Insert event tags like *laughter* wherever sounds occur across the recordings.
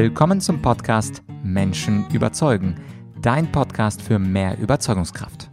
Willkommen zum Podcast Menschen überzeugen, dein Podcast für mehr Überzeugungskraft.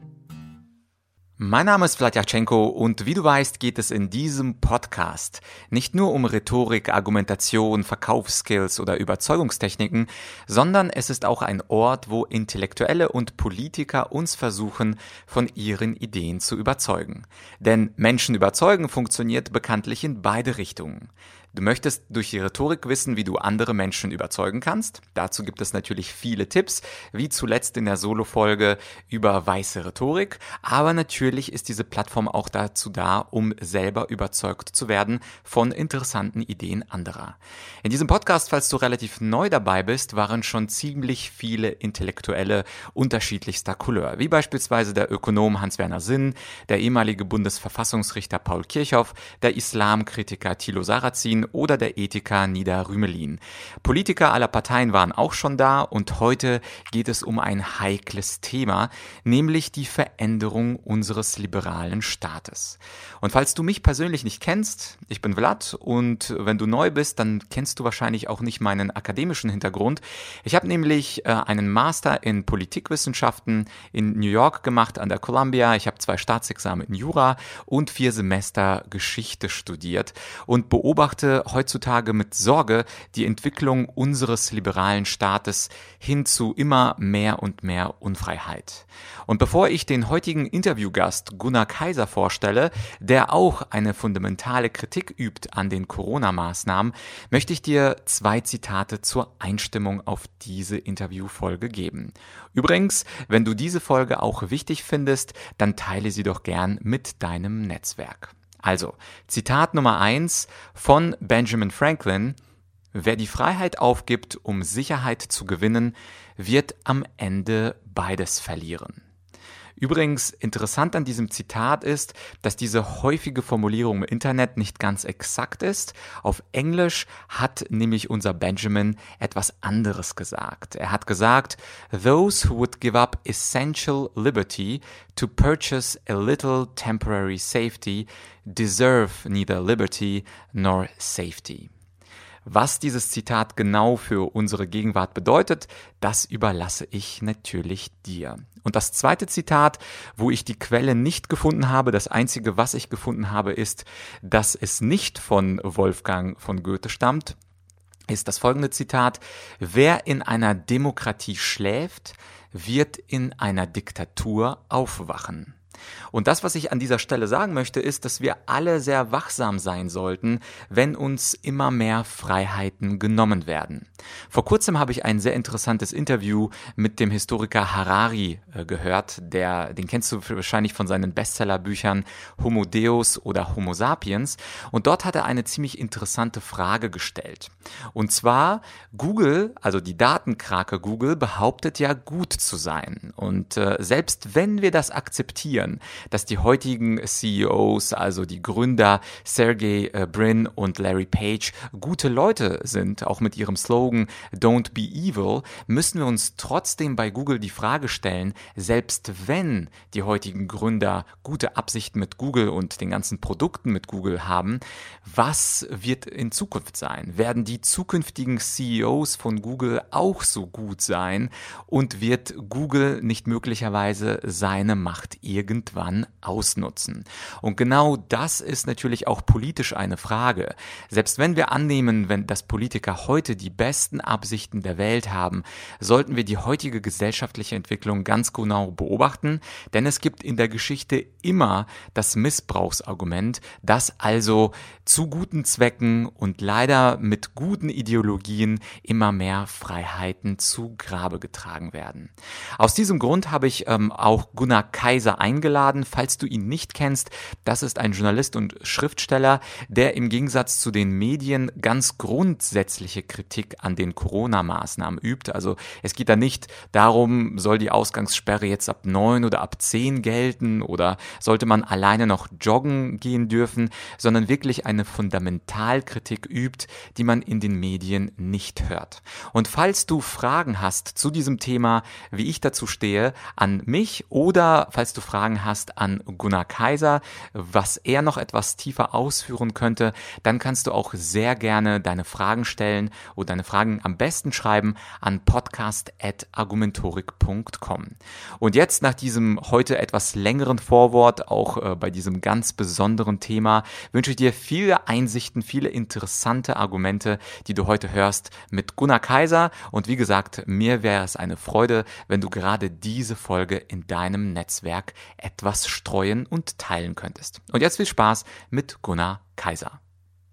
Mein Name ist Vladyachenko und wie du weißt, geht es in diesem Podcast nicht nur um Rhetorik, Argumentation, Verkaufsskills oder Überzeugungstechniken, sondern es ist auch ein Ort, wo Intellektuelle und Politiker uns versuchen, von ihren Ideen zu überzeugen. Denn Menschen überzeugen funktioniert bekanntlich in beide Richtungen. Du möchtest durch die Rhetorik wissen, wie du andere Menschen überzeugen kannst. Dazu gibt es natürlich viele Tipps, wie zuletzt in der Solo-Folge über weiße Rhetorik. Aber natürlich ist diese Plattform auch dazu da, um selber überzeugt zu werden von interessanten Ideen anderer. In diesem Podcast, falls du relativ neu dabei bist, waren schon ziemlich viele Intellektuelle unterschiedlichster Couleur, wie beispielsweise der Ökonom Hans-Werner Sinn, der ehemalige Bundesverfassungsrichter Paul Kirchhoff, der Islamkritiker Thilo Sarrazin oder der Ethiker Nida Rümelin. Politiker aller Parteien waren auch schon da und heute geht es um ein heikles Thema, nämlich die Veränderung unseres liberalen Staates. Und falls du mich persönlich nicht kennst, ich bin Vlad und wenn du neu bist, dann kennst du wahrscheinlich auch nicht meinen akademischen Hintergrund. Ich habe nämlich äh, einen Master in Politikwissenschaften in New York gemacht an der Columbia. Ich habe zwei Staatsexamen in Jura und vier Semester Geschichte studiert und beobachte heutzutage mit Sorge die Entwicklung unseres liberalen Staates hin zu immer mehr und mehr Unfreiheit. Und bevor ich den heutigen Interviewgast Gunnar Kaiser vorstelle, der auch eine fundamentale Kritik übt an den Corona-Maßnahmen, möchte ich dir zwei Zitate zur Einstimmung auf diese Interviewfolge geben. Übrigens, wenn du diese Folge auch wichtig findest, dann teile sie doch gern mit deinem Netzwerk. Also, Zitat Nummer eins von Benjamin Franklin. Wer die Freiheit aufgibt, um Sicherheit zu gewinnen, wird am Ende beides verlieren. Übrigens interessant an diesem Zitat ist, dass diese häufige Formulierung im Internet nicht ganz exakt ist. Auf Englisch hat nämlich unser Benjamin etwas anderes gesagt. Er hat gesagt, those who would give up essential liberty to purchase a little temporary safety deserve neither liberty nor safety. Was dieses Zitat genau für unsere Gegenwart bedeutet, das überlasse ich natürlich dir. Und das zweite Zitat, wo ich die Quelle nicht gefunden habe, das einzige, was ich gefunden habe, ist, dass es nicht von Wolfgang von Goethe stammt, ist das folgende Zitat. Wer in einer Demokratie schläft, wird in einer Diktatur aufwachen. Und das, was ich an dieser Stelle sagen möchte, ist, dass wir alle sehr wachsam sein sollten, wenn uns immer mehr Freiheiten genommen werden. Vor kurzem habe ich ein sehr interessantes Interview mit dem Historiker Harari äh, gehört, der, den kennst du wahrscheinlich von seinen Bestsellerbüchern Homo Deus oder Homo Sapiens. Und dort hat er eine ziemlich interessante Frage gestellt. Und zwar, Google, also die Datenkrake Google, behauptet ja gut zu sein. Und äh, selbst wenn wir das akzeptieren, dass die heutigen CEOs, also die Gründer Sergey äh, Brin und Larry Page, gute Leute sind, auch mit ihrem Slogan Don't be evil, müssen wir uns trotzdem bei Google die Frage stellen, selbst wenn die heutigen Gründer gute Absichten mit Google und den ganzen Produkten mit Google haben, was wird in Zukunft sein? Werden die zukünftigen CEOs von Google auch so gut sein und wird Google nicht möglicherweise seine Macht irgendwie irgendwann ausnutzen. Und genau das ist natürlich auch politisch eine Frage. Selbst wenn wir annehmen, wenn das Politiker heute die besten Absichten der Welt haben, sollten wir die heutige gesellschaftliche Entwicklung ganz genau beobachten, denn es gibt in der Geschichte immer das Missbrauchsargument, dass also zu guten Zwecken und leider mit guten Ideologien immer mehr Freiheiten zu Grabe getragen werden. Aus diesem Grund habe ich ähm, auch Gunnar Kaiser eingeladen, eingeladen, falls du ihn nicht kennst. Das ist ein Journalist und Schriftsteller, der im Gegensatz zu den Medien ganz grundsätzliche Kritik an den Corona-Maßnahmen übt. Also es geht da nicht darum, soll die Ausgangssperre jetzt ab neun oder ab zehn gelten oder sollte man alleine noch joggen gehen dürfen, sondern wirklich eine Fundamentalkritik übt, die man in den Medien nicht hört. Und falls du Fragen hast zu diesem Thema, wie ich dazu stehe, an mich oder falls du Fragen Fragen hast an Gunnar Kaiser, was er noch etwas tiefer ausführen könnte, dann kannst du auch sehr gerne deine Fragen stellen oder deine Fragen am besten schreiben an podcast.argumentorik.com. Und jetzt nach diesem heute etwas längeren Vorwort, auch äh, bei diesem ganz besonderen Thema, wünsche ich dir viele Einsichten, viele interessante Argumente, die du heute hörst mit Gunnar Kaiser. Und wie gesagt, mir wäre es eine Freude, wenn du gerade diese Folge in deinem Netzwerk etwas streuen und teilen könntest. Und jetzt viel Spaß mit Gunnar Kaiser.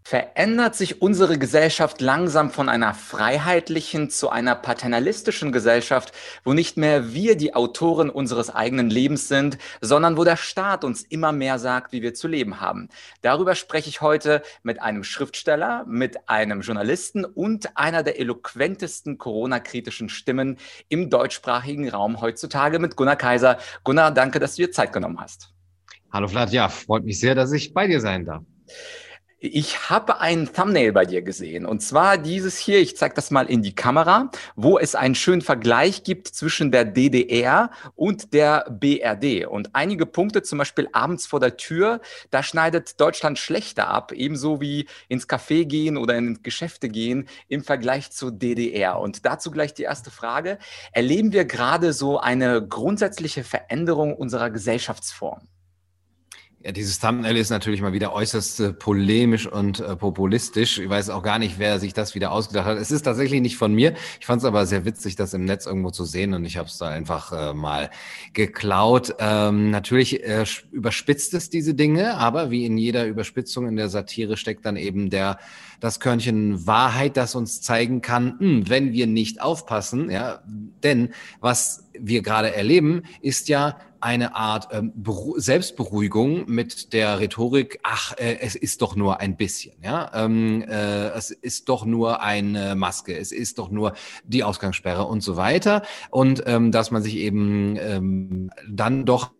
Verändert sich unsere Gesellschaft langsam von einer freiheitlichen zu einer paternalistischen Gesellschaft, wo nicht mehr wir die Autoren unseres eigenen Lebens sind, sondern wo der Staat uns immer mehr sagt, wie wir zu leben haben? Darüber spreche ich heute mit einem Schriftsteller, mit einem Journalisten und einer der eloquentesten Corona-kritischen Stimmen im deutschsprachigen Raum heutzutage mit Gunnar Kaiser. Gunnar, danke, dass du dir Zeit genommen hast. Hallo Vlad, ja, freut mich sehr, dass ich bei dir sein darf. Ich habe ein Thumbnail bei dir gesehen und zwar dieses hier, ich zeige das mal in die Kamera, wo es einen schönen Vergleich gibt zwischen der DDR und der BRD. Und einige Punkte, zum Beispiel abends vor der Tür, da schneidet Deutschland schlechter ab, ebenso wie ins Café gehen oder in Geschäfte gehen im Vergleich zur DDR. Und dazu gleich die erste Frage. Erleben wir gerade so eine grundsätzliche Veränderung unserer Gesellschaftsform? Ja, dieses Thumbnail ist natürlich mal wieder äußerst äh, polemisch und äh, populistisch. Ich weiß auch gar nicht, wer sich das wieder ausgedacht hat. Es ist tatsächlich nicht von mir. Ich fand es aber sehr witzig, das im Netz irgendwo zu sehen und ich habe es da einfach äh, mal geklaut. Ähm, natürlich äh, überspitzt es diese Dinge, aber wie in jeder Überspitzung in der Satire steckt dann eben der das Körnchen Wahrheit, das uns zeigen kann, mh, hm, wenn wir nicht aufpassen, ja, denn was wir gerade erleben, ist ja eine Art ähm, Selbstberuhigung mit der Rhetorik, ach, äh, es ist doch nur ein bisschen, ja, ähm, äh, es ist doch nur eine Maske, es ist doch nur die Ausgangssperre und so weiter und ähm, dass man sich eben ähm, dann doch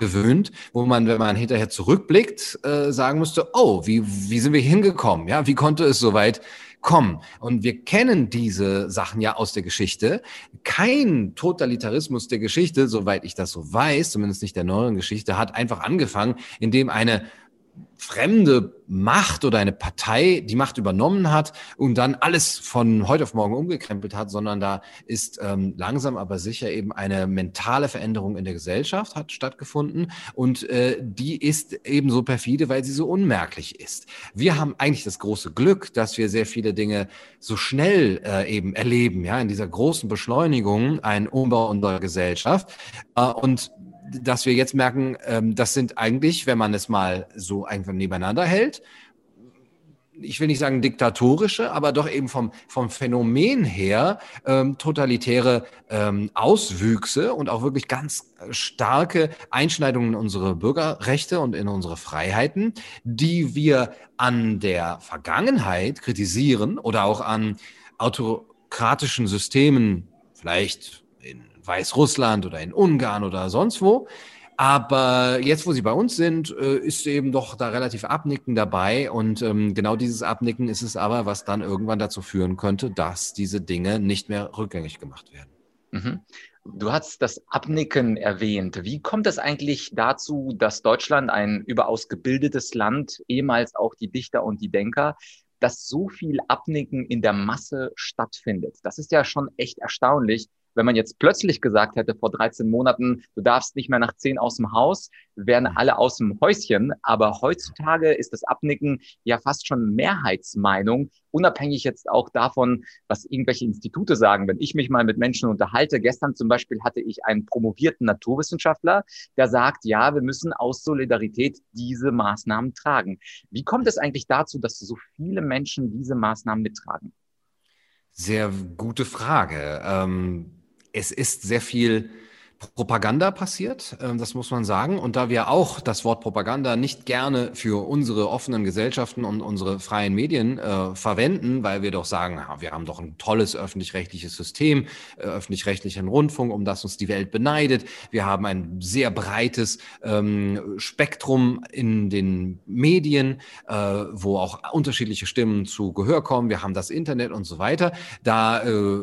gewöhnt, wo man, wenn man hinterher zurückblickt, äh, sagen müsste, oh, wie, wie sind wir hingekommen? Ja, wie konnte es so weit kommen. Und wir kennen diese Sachen ja aus der Geschichte. Kein Totalitarismus der Geschichte, soweit ich das so weiß, zumindest nicht der neueren Geschichte, hat einfach angefangen, indem eine fremde Macht oder eine Partei die Macht übernommen hat und dann alles von heute auf morgen umgekrempelt hat, sondern da ist ähm, langsam aber sicher eben eine mentale Veränderung in der Gesellschaft hat stattgefunden und äh, die ist eben so perfide, weil sie so unmerklich ist. Wir haben eigentlich das große Glück, dass wir sehr viele Dinge so schnell äh, eben erleben, ja, in dieser großen Beschleunigung, ein Umbau unserer Gesellschaft äh, und dass wir jetzt merken, ähm, das sind eigentlich, wenn man es mal so einfach nebeneinander hält, ich will nicht sagen diktatorische, aber doch eben vom, vom Phänomen her ähm, totalitäre ähm, Auswüchse und auch wirklich ganz starke Einschneidungen in unsere Bürgerrechte und in unsere Freiheiten, die wir an der Vergangenheit kritisieren oder auch an autokratischen Systemen, vielleicht Weißrussland oder in Ungarn oder sonst wo. Aber jetzt, wo sie bei uns sind, äh, ist eben doch da relativ Abnicken dabei. Und ähm, genau dieses Abnicken ist es aber, was dann irgendwann dazu führen könnte, dass diese Dinge nicht mehr rückgängig gemacht werden. Mhm. Du hast das Abnicken erwähnt. Wie kommt es eigentlich dazu, dass Deutschland ein überaus gebildetes Land, ehemals auch die Dichter und die Denker, dass so viel Abnicken in der Masse stattfindet? Das ist ja schon echt erstaunlich wenn man jetzt plötzlich gesagt hätte vor 13 Monaten, du darfst nicht mehr nach 10 aus dem Haus, wären mhm. alle aus dem Häuschen. Aber heutzutage ist das Abnicken ja fast schon Mehrheitsmeinung, unabhängig jetzt auch davon, was irgendwelche Institute sagen. Wenn ich mich mal mit Menschen unterhalte, gestern zum Beispiel hatte ich einen promovierten Naturwissenschaftler, der sagt, ja, wir müssen aus Solidarität diese Maßnahmen tragen. Wie kommt es eigentlich dazu, dass so viele Menschen diese Maßnahmen mittragen? Sehr gute Frage. Ähm es ist sehr viel Propaganda passiert, ähm, das muss man sagen. Und da wir auch das Wort Propaganda nicht gerne für unsere offenen Gesellschaften und unsere freien Medien äh, verwenden, weil wir doch sagen, wir haben doch ein tolles öffentlich-rechtliches System, äh, öffentlich-rechtlichen Rundfunk, um das uns die Welt beneidet. Wir haben ein sehr breites ähm, Spektrum in den Medien, äh, wo auch unterschiedliche Stimmen zu Gehör kommen. Wir haben das Internet und so weiter. Da äh,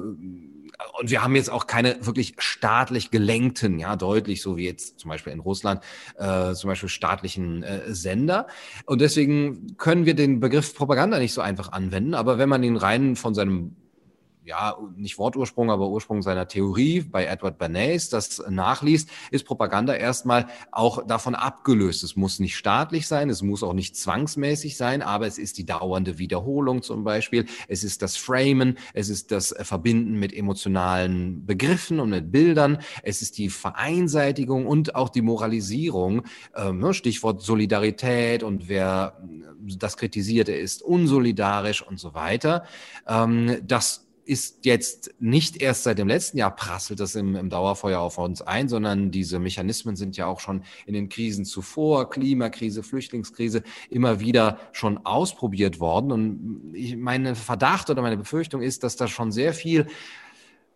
und wir haben jetzt auch keine wirklich staatlich gelenkten, ja, deutlich, so wie jetzt zum Beispiel in Russland, äh, zum Beispiel staatlichen äh, Sender. Und deswegen können wir den Begriff Propaganda nicht so einfach anwenden. Aber wenn man ihn rein von seinem ja, nicht Wortursprung, aber Ursprung seiner Theorie bei Edward Bernays, das nachliest, ist Propaganda erstmal auch davon abgelöst. Es muss nicht staatlich sein, es muss auch nicht zwangsmäßig sein, aber es ist die dauernde Wiederholung zum Beispiel, es ist das Framen, es ist das Verbinden mit emotionalen Begriffen und mit Bildern, es ist die Vereinseitigung und auch die Moralisierung, ähm, ne, Stichwort Solidarität und wer das kritisiert, der ist unsolidarisch und so weiter. Ähm, das ist jetzt nicht erst seit dem letzten Jahr prasselt das im, im, Dauerfeuer auf uns ein, sondern diese Mechanismen sind ja auch schon in den Krisen zuvor, Klimakrise, Flüchtlingskrise, immer wieder schon ausprobiert worden. Und ich, meine Verdacht oder meine Befürchtung ist, dass da schon sehr viel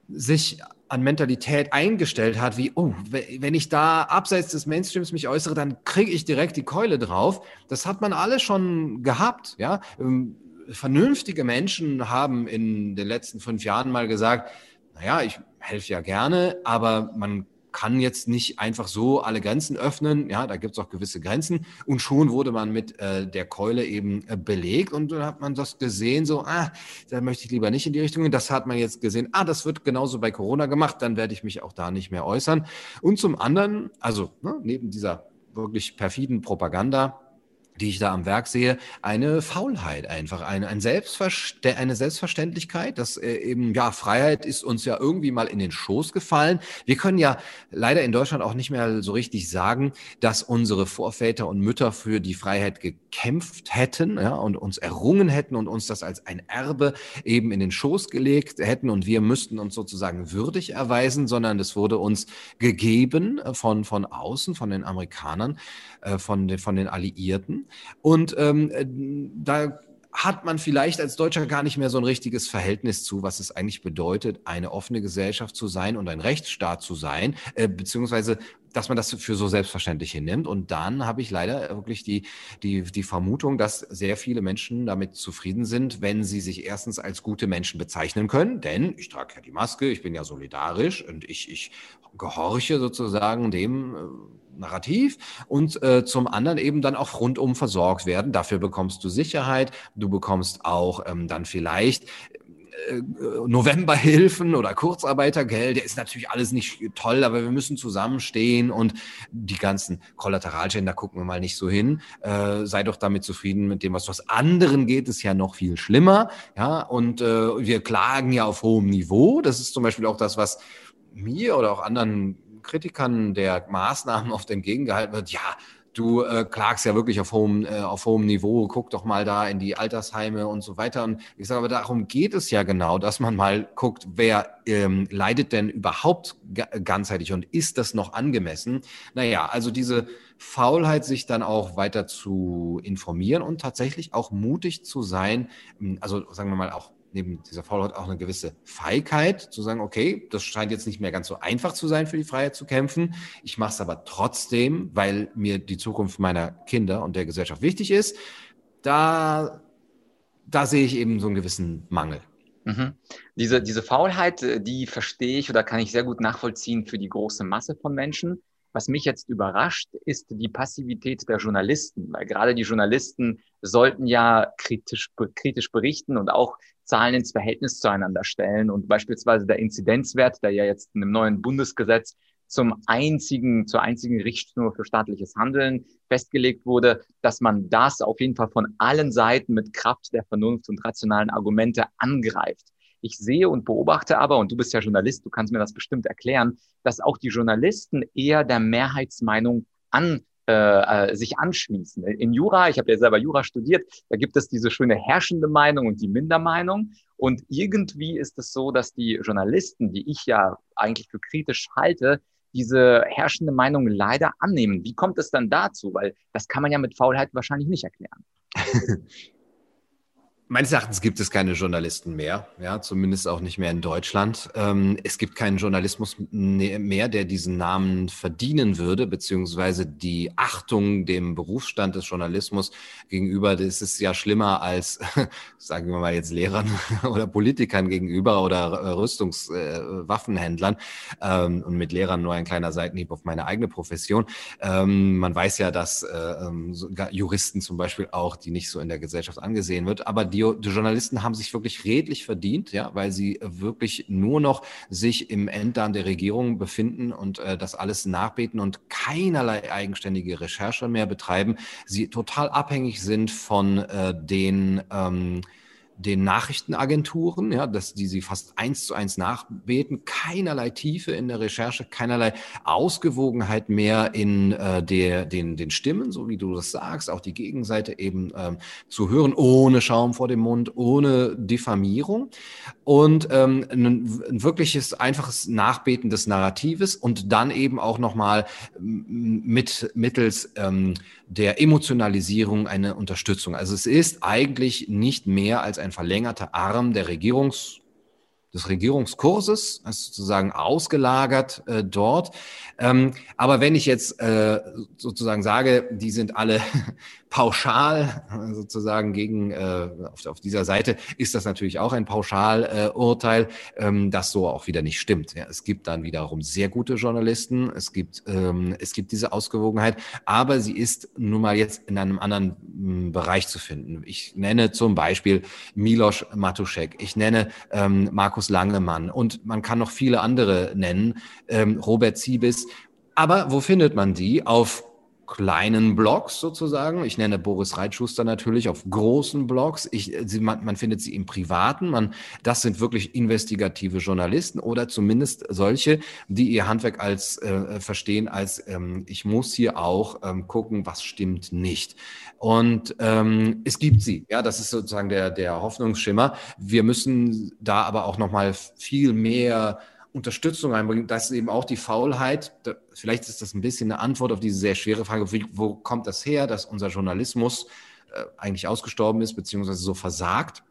sich an Mentalität eingestellt hat, wie, oh, wenn ich da abseits des Mainstreams mich äußere, dann kriege ich direkt die Keule drauf. Das hat man alles schon gehabt, ja ähm, vernünftige Menschen haben in den letzten fünf Jahren mal gesagt, naja, ich helfe ja gerne, aber man kann jetzt nicht einfach so alle Grenzen öffnen. Ja, da gibt es auch gewisse Grenzen. Und schon wurde man mit äh, der Keule eben äh, belegt und dann hat man das gesehen, so, ah, da möchte ich lieber nicht in die Richtung gehen. Das hat man jetzt gesehen, ah, das wird genauso bei Corona gemacht, dann werde ich mich auch da nicht mehr äußern. Und zum anderen, also ne, neben dieser wirklich perfiden Propaganda, die ich da am Werk sehe, eine Faulheit einfach, eine, ein Selbstverste eine Selbstverständlichkeit, dass äh, eben, ja, Freiheit ist uns ja irgendwie mal in den Schoß gefallen. Wir können ja leider in Deutschland auch nicht mehr so richtig sagen, dass unsere Vorväter und Mütter für die Freiheit gekämpft hätten ja, und uns errungen hätten und uns das als ein Erbe eben in den Schoß gelegt hätten und wir müssten uns sozusagen würdig erweisen, sondern es wurde uns gegeben von, von außen, von den Amerikanern, äh, von, den, von den Alliierten. Und ähm, äh, da hat man vielleicht als Deutscher gar nicht mehr so ein richtiges Verhältnis zu, was es eigentlich bedeutet, eine offene Gesellschaft zu sein und ein Rechtsstaat zu sein, äh, beziehungsweise dass man das für so selbstverständlich hinnimmt. Und dann habe ich leider wirklich die, die, die Vermutung, dass sehr viele Menschen damit zufrieden sind, wenn sie sich erstens als gute Menschen bezeichnen können, denn ich trage ja die Maske, ich bin ja solidarisch und ich, ich gehorche sozusagen dem äh, Narrativ und äh, zum anderen eben dann auch rundum versorgt werden. Dafür bekommst du Sicherheit, du bekommst auch ähm, dann vielleicht äh, Novemberhilfen oder Kurzarbeitergeld, der ist natürlich alles nicht toll, aber wir müssen zusammenstehen und die ganzen Kollateralschäden, da gucken wir mal nicht so hin. Äh, sei doch damit zufrieden mit dem, was was anderen geht, ist ja noch viel schlimmer. Ja, und äh, wir klagen ja auf hohem Niveau. Das ist zum Beispiel auch das, was mir oder auch anderen Kritikern der Maßnahmen oft entgegengehalten wird, ja, du äh, klagst ja wirklich auf hohem, äh, auf hohem Niveau, guck doch mal da in die Altersheime und so weiter. Und ich sage, aber darum geht es ja genau, dass man mal guckt, wer ähm, leidet denn überhaupt ganzheitlich und ist das noch angemessen? Naja, also diese Faulheit, sich dann auch weiter zu informieren und tatsächlich auch mutig zu sein, also sagen wir mal auch neben dieser Faulheit auch eine gewisse Feigheit, zu sagen, okay, das scheint jetzt nicht mehr ganz so einfach zu sein, für die Freiheit zu kämpfen. Ich mache es aber trotzdem, weil mir die Zukunft meiner Kinder und der Gesellschaft wichtig ist. Da, da sehe ich eben so einen gewissen Mangel. Mhm. Diese, diese Faulheit, äh, die verstehe ich oder kann ich sehr gut nachvollziehen für die große Masse von Menschen. Was mich jetzt überrascht, ist die Passivität der Journalisten, weil gerade die Journalisten sollten ja kritisch, kritisch berichten und auch Zahlen ins Verhältnis zueinander stellen. Und beispielsweise der Inzidenzwert, der ja jetzt in einem neuen Bundesgesetz zum einzigen, zur einzigen Richtschnur für staatliches Handeln festgelegt wurde, dass man das auf jeden Fall von allen Seiten mit Kraft der Vernunft und rationalen Argumente angreift. Ich sehe und beobachte aber, und du bist ja Journalist, du kannst mir das bestimmt erklären, dass auch die Journalisten eher der Mehrheitsmeinung an äh, äh, sich anschließen. In Jura, ich habe ja selber Jura studiert, da gibt es diese schöne herrschende Meinung und die Mindermeinung. Und irgendwie ist es so, dass die Journalisten, die ich ja eigentlich für kritisch halte, diese herrschende Meinung leider annehmen. Wie kommt es dann dazu? Weil das kann man ja mit Faulheit wahrscheinlich nicht erklären. *laughs* Meines Erachtens gibt es keine Journalisten mehr, ja, zumindest auch nicht mehr in Deutschland. Ähm, es gibt keinen Journalismus mehr, der diesen Namen verdienen würde, beziehungsweise die Achtung dem Berufsstand des Journalismus gegenüber, das ist ja schlimmer als, *laughs* sagen wir mal jetzt Lehrern *laughs* oder Politikern gegenüber oder Rüstungswaffenhändlern äh, ähm, und mit Lehrern nur ein kleiner Seitenhieb auf meine eigene Profession. Ähm, man weiß ja, dass äh, Juristen zum Beispiel auch, die nicht so in der Gesellschaft angesehen wird, aber die, die, Journalisten haben sich wirklich redlich verdient, ja, weil sie wirklich nur noch sich im Enddarm der Regierung befinden und äh, das alles nachbeten und keinerlei eigenständige Recherche mehr betreiben. Sie total abhängig sind von äh, den ähm, den Nachrichtenagenturen, ja, dass die sie fast eins zu eins nachbeten, keinerlei Tiefe in der Recherche, keinerlei Ausgewogenheit mehr in äh, der, den, den Stimmen, so wie du das sagst, auch die Gegenseite eben ähm, zu hören, ohne Schaum vor dem Mund, ohne Diffamierung. Und ähm, ein, ein wirkliches, einfaches Nachbeten des Narratives und dann eben auch nochmal mit mittels ähm, der Emotionalisierung eine Unterstützung. Also es ist eigentlich nicht mehr als ein verlängerter Arm der Regierungs des Regierungskurses, also sozusagen ausgelagert äh, dort. Ähm, aber wenn ich jetzt äh, sozusagen sage, die sind alle *laughs* pauschal sozusagen gegen äh, auf, auf, dieser Seite, ist das natürlich auch ein Pauschalurteil, äh, ähm, das so auch wieder nicht stimmt. Ja, es gibt dann wiederum sehr gute Journalisten, es gibt ähm, es gibt diese Ausgewogenheit, aber sie ist nun mal jetzt in einem anderen m, hm, Bereich zu finden. Ich nenne zum Beispiel Milos Matuszek, ich nenne ähm, Markus Langemann und man kann noch viele andere nennen, ähm, Robert Ziebis. Aber wo findet man die? Auf kleinen Blogs sozusagen. Ich nenne Boris Reitschuster natürlich auf großen Blogs. Ich, sie, man, man findet sie im Privaten. Man, das sind wirklich investigative Journalisten oder zumindest solche, die ihr Handwerk als äh, verstehen als ähm, ich muss hier auch ähm, gucken, was stimmt nicht. Und ähm, es gibt sie. Ja, das ist sozusagen der der Hoffnungsschimmer. Wir müssen da aber auch noch mal viel mehr Unterstützung einbringen. Das ist eben auch die Faulheit. Vielleicht ist das ein bisschen eine Antwort auf diese sehr schwere Frage, wie, wo kommt das her, dass unser Journalismus äh, eigentlich ausgestorben ist, beziehungsweise so versagt.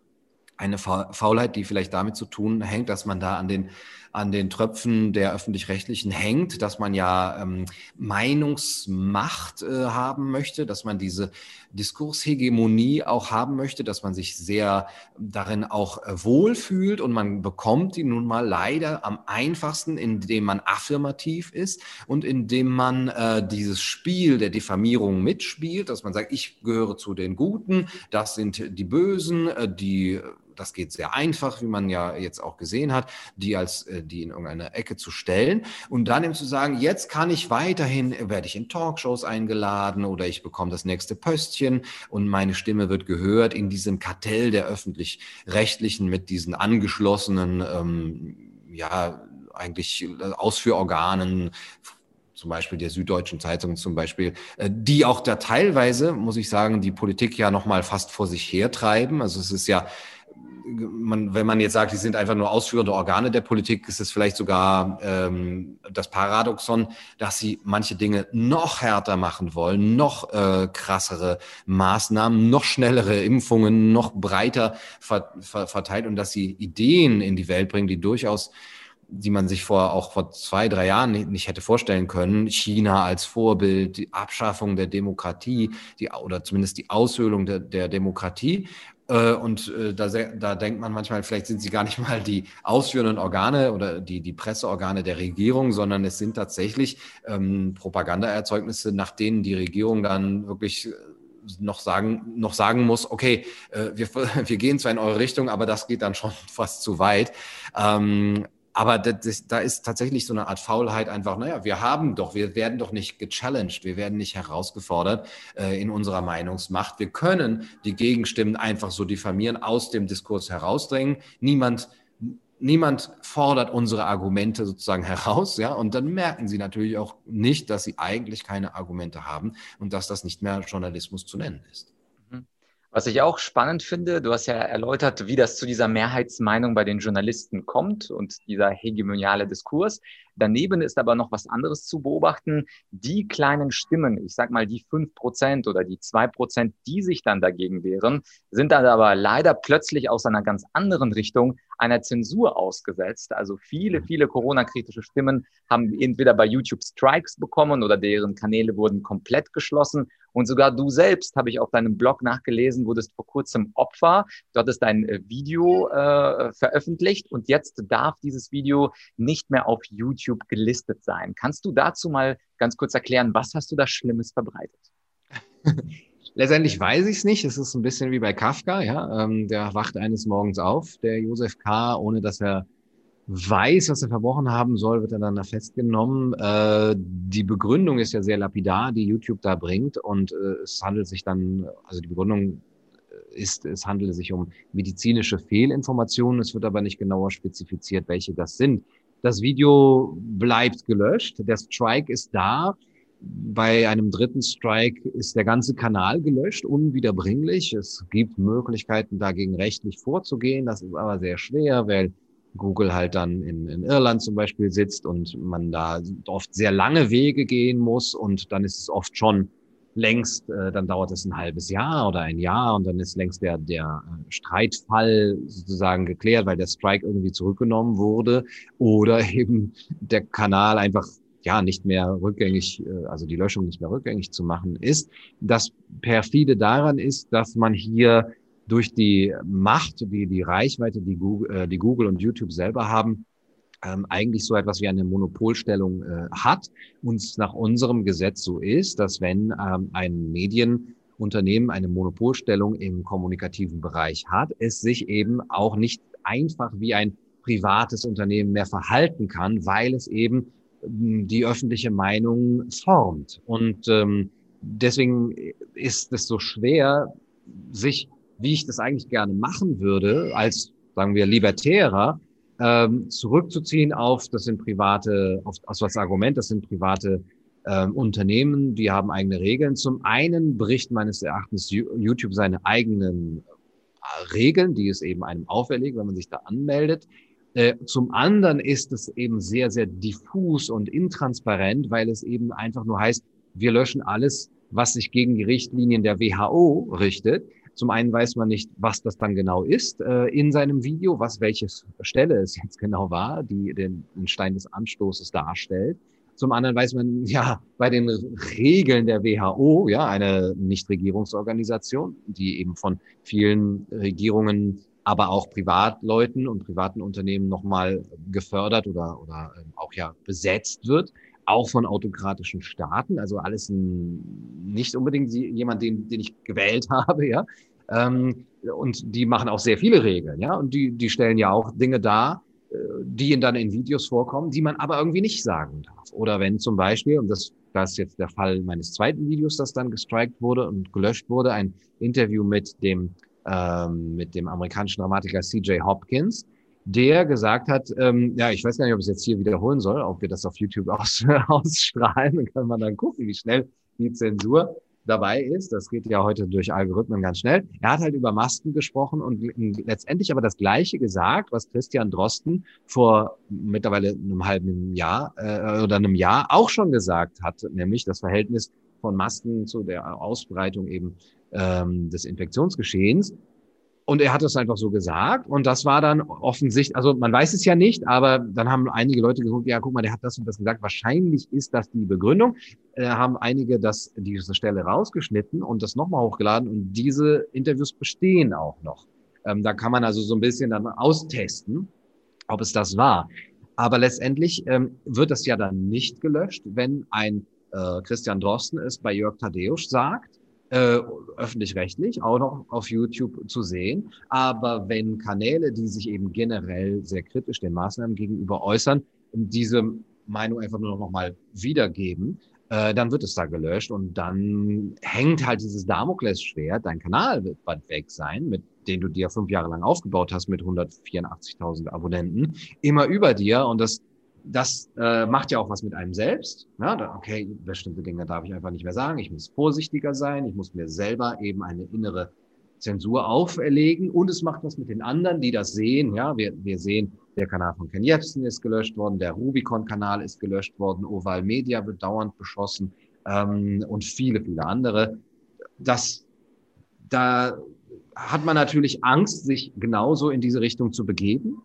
Eine Faulheit, die vielleicht damit zu tun hängt, dass man da an den an den Tröpfen der öffentlich-rechtlichen hängt, dass man ja ähm, Meinungsmacht äh, haben möchte, dass man diese Diskurshegemonie auch haben möchte, dass man sich sehr darin auch äh, wohlfühlt und man bekommt die nun mal leider am einfachsten, indem man affirmativ ist und indem man äh, dieses Spiel der Diffamierung mitspielt, dass man sagt, ich gehöre zu den Guten, das sind die Bösen, äh, die das geht sehr einfach, wie man ja jetzt auch gesehen hat, die als äh, die in irgendeine Ecke zu stellen und dann eben zu sagen, jetzt kann ich weiterhin, werde ich in Talkshows eingeladen oder ich bekomme das nächste Pöstchen und meine Stimme wird gehört in diesem Kartell der öffentlich-rechtlichen mit diesen angeschlossenen, ähm, ja, eigentlich äh, Ausführorganen, zum Beispiel der Süddeutschen Zeitung zum Beispiel, äh, die auch da teilweise, muss ich sagen, die Politik ja nochmal fast vor sich hertreiben. Also es ist ja man, wenn man jetzt sagt, die sind einfach nur ausführende Organe der Politik, ist es vielleicht sogar ähm, das Paradoxon, dass sie manche Dinge noch härter machen wollen, noch äh, krassere Maßnahmen, noch schnellere Impfungen, noch breiter ver ver verteilt und dass sie Ideen in die Welt bringen, die durchaus die man sich vor auch vor zwei, drei Jahren nicht, hätte vorstellen können. China als Vorbild, die Abschaffung der Demokratie, die, oder zumindest die Aushöhlung der, der Demokratie. Äh, und äh, da, da denkt man manchmal, vielleicht sind sie gar nicht *laughs* mal die ausführenden Organe oder die, die Presseorgane der Regierung, sondern es sind tatsächlich ähm, Propagandaerzeugnisse, nach denen die Regierung dann wirklich äh, noch sagen, noch sagen muss, okay, wir, *laughs* wir gehen zwar in eure Richtung, aber das geht dann schon *laughs* fast zu weit. Ähm, aber das, da ist tatsächlich so eine Art Faulheit einfach, naja, wir haben doch, wir werden doch nicht gechallenged, wir werden nicht herausgefordert äh, in unserer Meinungsmacht. Wir können die Gegenstimmen einfach so diffamieren, aus dem Diskurs herausdrängen. Niemand niemand fordert unsere Argumente sozusagen heraus, ja, und dann merken sie natürlich auch nicht, dass sie eigentlich keine Argumente haben und dass das nicht mehr Journalismus zu nennen ist. Was ich auch spannend finde, du hast ja erläutert, wie das zu dieser Mehrheitsmeinung bei den Journalisten kommt und dieser hegemoniale Diskurs. Daneben ist aber noch was anderes zu beobachten. Die kleinen Stimmen, ich sag mal die fünf Prozent oder die zwei Prozent, die sich dann dagegen wehren, sind dann aber leider plötzlich aus einer ganz anderen Richtung einer Zensur ausgesetzt. Also viele, viele Corona-kritische Stimmen haben entweder bei YouTube Strikes bekommen oder deren Kanäle wurden komplett geschlossen. Und sogar du selbst, habe ich auf deinem Blog nachgelesen, wurdest vor kurzem Opfer. Du hattest dein äh, Video äh, veröffentlicht und jetzt darf dieses Video nicht mehr auf YouTube gelistet sein. Kannst du dazu mal ganz kurz erklären, was hast du da Schlimmes verbreitet? *laughs* Letztendlich weiß ich es nicht. Es ist ein bisschen wie bei Kafka, ja. Ähm, der wacht eines Morgens auf, der Josef K., ohne dass er weiß, was er verbrochen haben soll, wird er dann da festgenommen. Äh, die Begründung ist ja sehr lapidar, die YouTube da bringt. Und äh, es handelt sich dann, also die Begründung ist, es handele sich um medizinische Fehlinformationen. Es wird aber nicht genauer spezifiziert, welche das sind. Das Video bleibt gelöscht. Der Strike ist da. Bei einem dritten Strike ist der ganze Kanal gelöscht, unwiederbringlich. Es gibt Möglichkeiten, dagegen rechtlich vorzugehen. Das ist aber sehr schwer, weil Google halt dann in, in Irland zum Beispiel sitzt und man da oft sehr lange Wege gehen muss und dann ist es oft schon längst, äh, dann dauert es ein halbes Jahr oder ein Jahr und dann ist längst der, der äh, Streitfall sozusagen geklärt, weil der Strike irgendwie zurückgenommen wurde oder *laughs* eben der Kanal einfach ja nicht mehr rückgängig, äh, also die Löschung nicht mehr rückgängig zu machen ist. Das perfide daran ist, dass man hier durch die Macht, die, die Reichweite, die Google, äh, die Google und YouTube selber haben, ähm, eigentlich so etwas wie eine Monopolstellung äh, hat und nach unserem Gesetz so ist, dass wenn ähm, ein Medienunternehmen eine Monopolstellung im kommunikativen Bereich hat, es sich eben auch nicht einfach wie ein privates Unternehmen mehr verhalten kann, weil es eben ähm, die öffentliche Meinung formt. Und ähm, deswegen ist es so schwer, sich, wie ich das eigentlich gerne machen würde, als, sagen wir, Libertärer, ähm, zurückzuziehen auf, das sind private, auf, auf das Argument, das sind private ähm, Unternehmen, die haben eigene Regeln. Zum einen bricht meines Erachtens YouTube seine eigenen äh, Regeln, die es eben einem auferlegt, wenn man sich da anmeldet. Äh, zum anderen ist es eben sehr, sehr diffus und intransparent, weil es eben einfach nur heißt, wir löschen alles, was sich gegen die Richtlinien der WHO richtet. Zum einen weiß man nicht, was das dann genau ist äh, in seinem Video, was welche Stelle es *laughs* jetzt genau war, die den, den Stein des Anstoßes darstellt. Zum anderen weiß man ja bei den Regeln der WHO, ja, eine Nichtregierungsorganisation, die eben von vielen Regierungen, aber auch Privatleuten und privaten Unternehmen nochmal gefördert oder, oder ähm, auch ja besetzt wird, auch von autokratischen Staaten, also alles nicht unbedingt jemand, den, den ich gewählt *laughs* habe, ja. Ähm, und die machen auch sehr viele Regeln, ja. Und die, die stellen ja auch Dinge dar, äh, die ihnen dann in Videos vorkommen, die man aber irgendwie nicht sagen darf. Oder wenn zum Beispiel, und das, das ist jetzt der Fall meines zweiten Videos, das dann gestrikt wurde und gelöscht wurde, ein Interview mit dem, ähm, mit dem amerikanischen Dramatiker CJ Hopkins, der gesagt hat, ähm, ja, ich weiß gar nicht, ob ich es jetzt hier wiederholen soll, ob wir das auf YouTube *laughs* aus, ausstrahlen, dann kann man dann gucken, wie schnell die Zensur dabei ist. Das geht ja heute durch Algorithmen ganz schnell. Er hat halt über Masken gesprochen und letztendlich aber das Gleiche gesagt, was Christian Drosten vor mittlerweile einem halben Jahr äh, oder einem Jahr auch schon gesagt hat, nämlich das Verhältnis von Masken zu der Ausbreitung eben ähm, des Infektionsgeschehens. Und er hat es einfach so gesagt. Und das war dann offensichtlich, also man weiß es ja nicht, aber dann haben einige Leute gesagt, ja, guck mal, der hat das und das gesagt. Wahrscheinlich ist das die Begründung. Äh, haben einige das, diese Stelle rausgeschnitten und das nochmal hochgeladen. Und diese Interviews bestehen auch noch. Ähm, da kann man also so ein bisschen dann austesten, ob es das war. Aber letztendlich ähm, wird das ja dann nicht gelöscht, wenn ein äh, Christian Drosten es bei Jörg Thadeusz sagt äh, öffentlich-rechtlich, auch noch auf YouTube zu sehen. Aber wenn Kanäle, die sich eben generell sehr kritisch den Maßnahmen gegenüber äußern, diese Meinung einfach nur noch mal wiedergeben, äh, dann wird es da gelöscht und dann hängt halt dieses Damoklesschwert, dein Kanal wird bald weg sein, mit den du dir fünf Jahre lang aufgebaut hast mit 184.000 Abonnenten, immer über dir und das das äh, macht ja auch was mit einem selbst. Da, okay, bestimmte Dinge darf ich einfach nicht mehr sagen. Ich muss vorsichtiger sein. Ich muss mir selber eben eine innere Zensur auferlegen und es macht was mit den anderen, die das sehen. Ja, wir, wir sehen, der Kanal von Ken Jebsen ist gelöscht worden, der Rubicon-Kanal ist gelöscht worden, Oval Media wird dauernd beschossen ähm, und viele, viele andere. Das, da hat man natürlich Angst, sich genauso in diese Richtung zu begeben.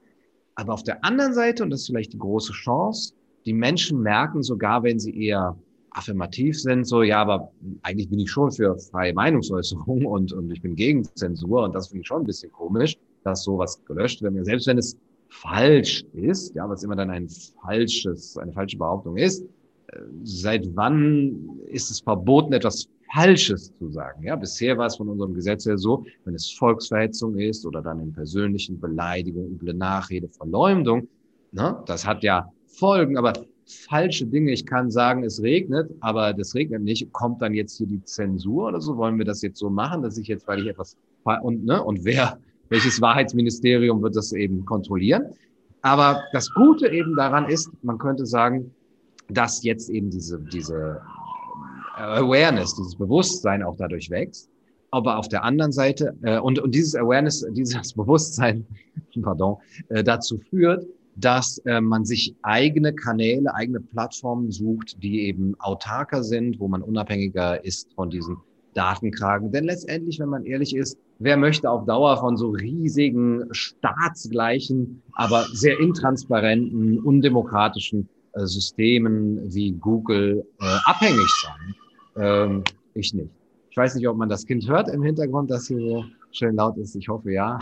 Aber auf der anderen Seite, und das ist vielleicht die große Chance, die Menschen merken sogar, wenn sie eher affirmativ sind, so, ja, aber eigentlich bin ich schon für freie Meinungsäußerung *laughs* und, und ich bin gegen Zensur und das finde ich schon ein bisschen komisch, dass sowas gelöscht wird. Selbst wenn es falsch ist, ja, was immer dann ein falsches, eine falsche Behauptung ist, äh, seit wann ist es verboten, etwas Falsches zu sagen? Ja, bisher war es von unserem Gesetz her so, wenn es Volksverhetzung ist oder dann in persönlichen Beleidigungen, üble Nachrede, Verleumdung, ne, das hat ja Folgen, aber falsche Dinge. Ich kann sagen, es regnet, aber das regnet nicht. Kommt dann jetzt hier die Zensur oder so? Wollen wir das jetzt so machen, dass ich jetzt, weil ich etwas und ne und wer welches Wahrheitsministerium wird das eben kontrollieren? Aber das Gute eben daran ist, man könnte sagen, dass jetzt eben diese diese Awareness, dieses Bewusstsein auch dadurch wächst. Aber auf der anderen Seite äh, und und dieses Awareness, *laughs* dieses Bewusstsein, *laughs* pardon, äh, dazu führt, dass äh, man sich eigene Kanäle, eigene Plattformen sucht, die eben autarker sind, wo man unabhängiger ist von diesen Datenkragen. Denn letztendlich, wenn man ehrlich ist, wer möchte auf Dauer von so riesigen, staatsgleichen, aber sehr intransparenten, undemokratischen äh, Systemen wie Google äh, abhängig sein? Ähm, ich nicht. Ich weiß nicht, ob man das Kind hört im Hintergrund, das hier so schön laut ist. Ich hoffe ja.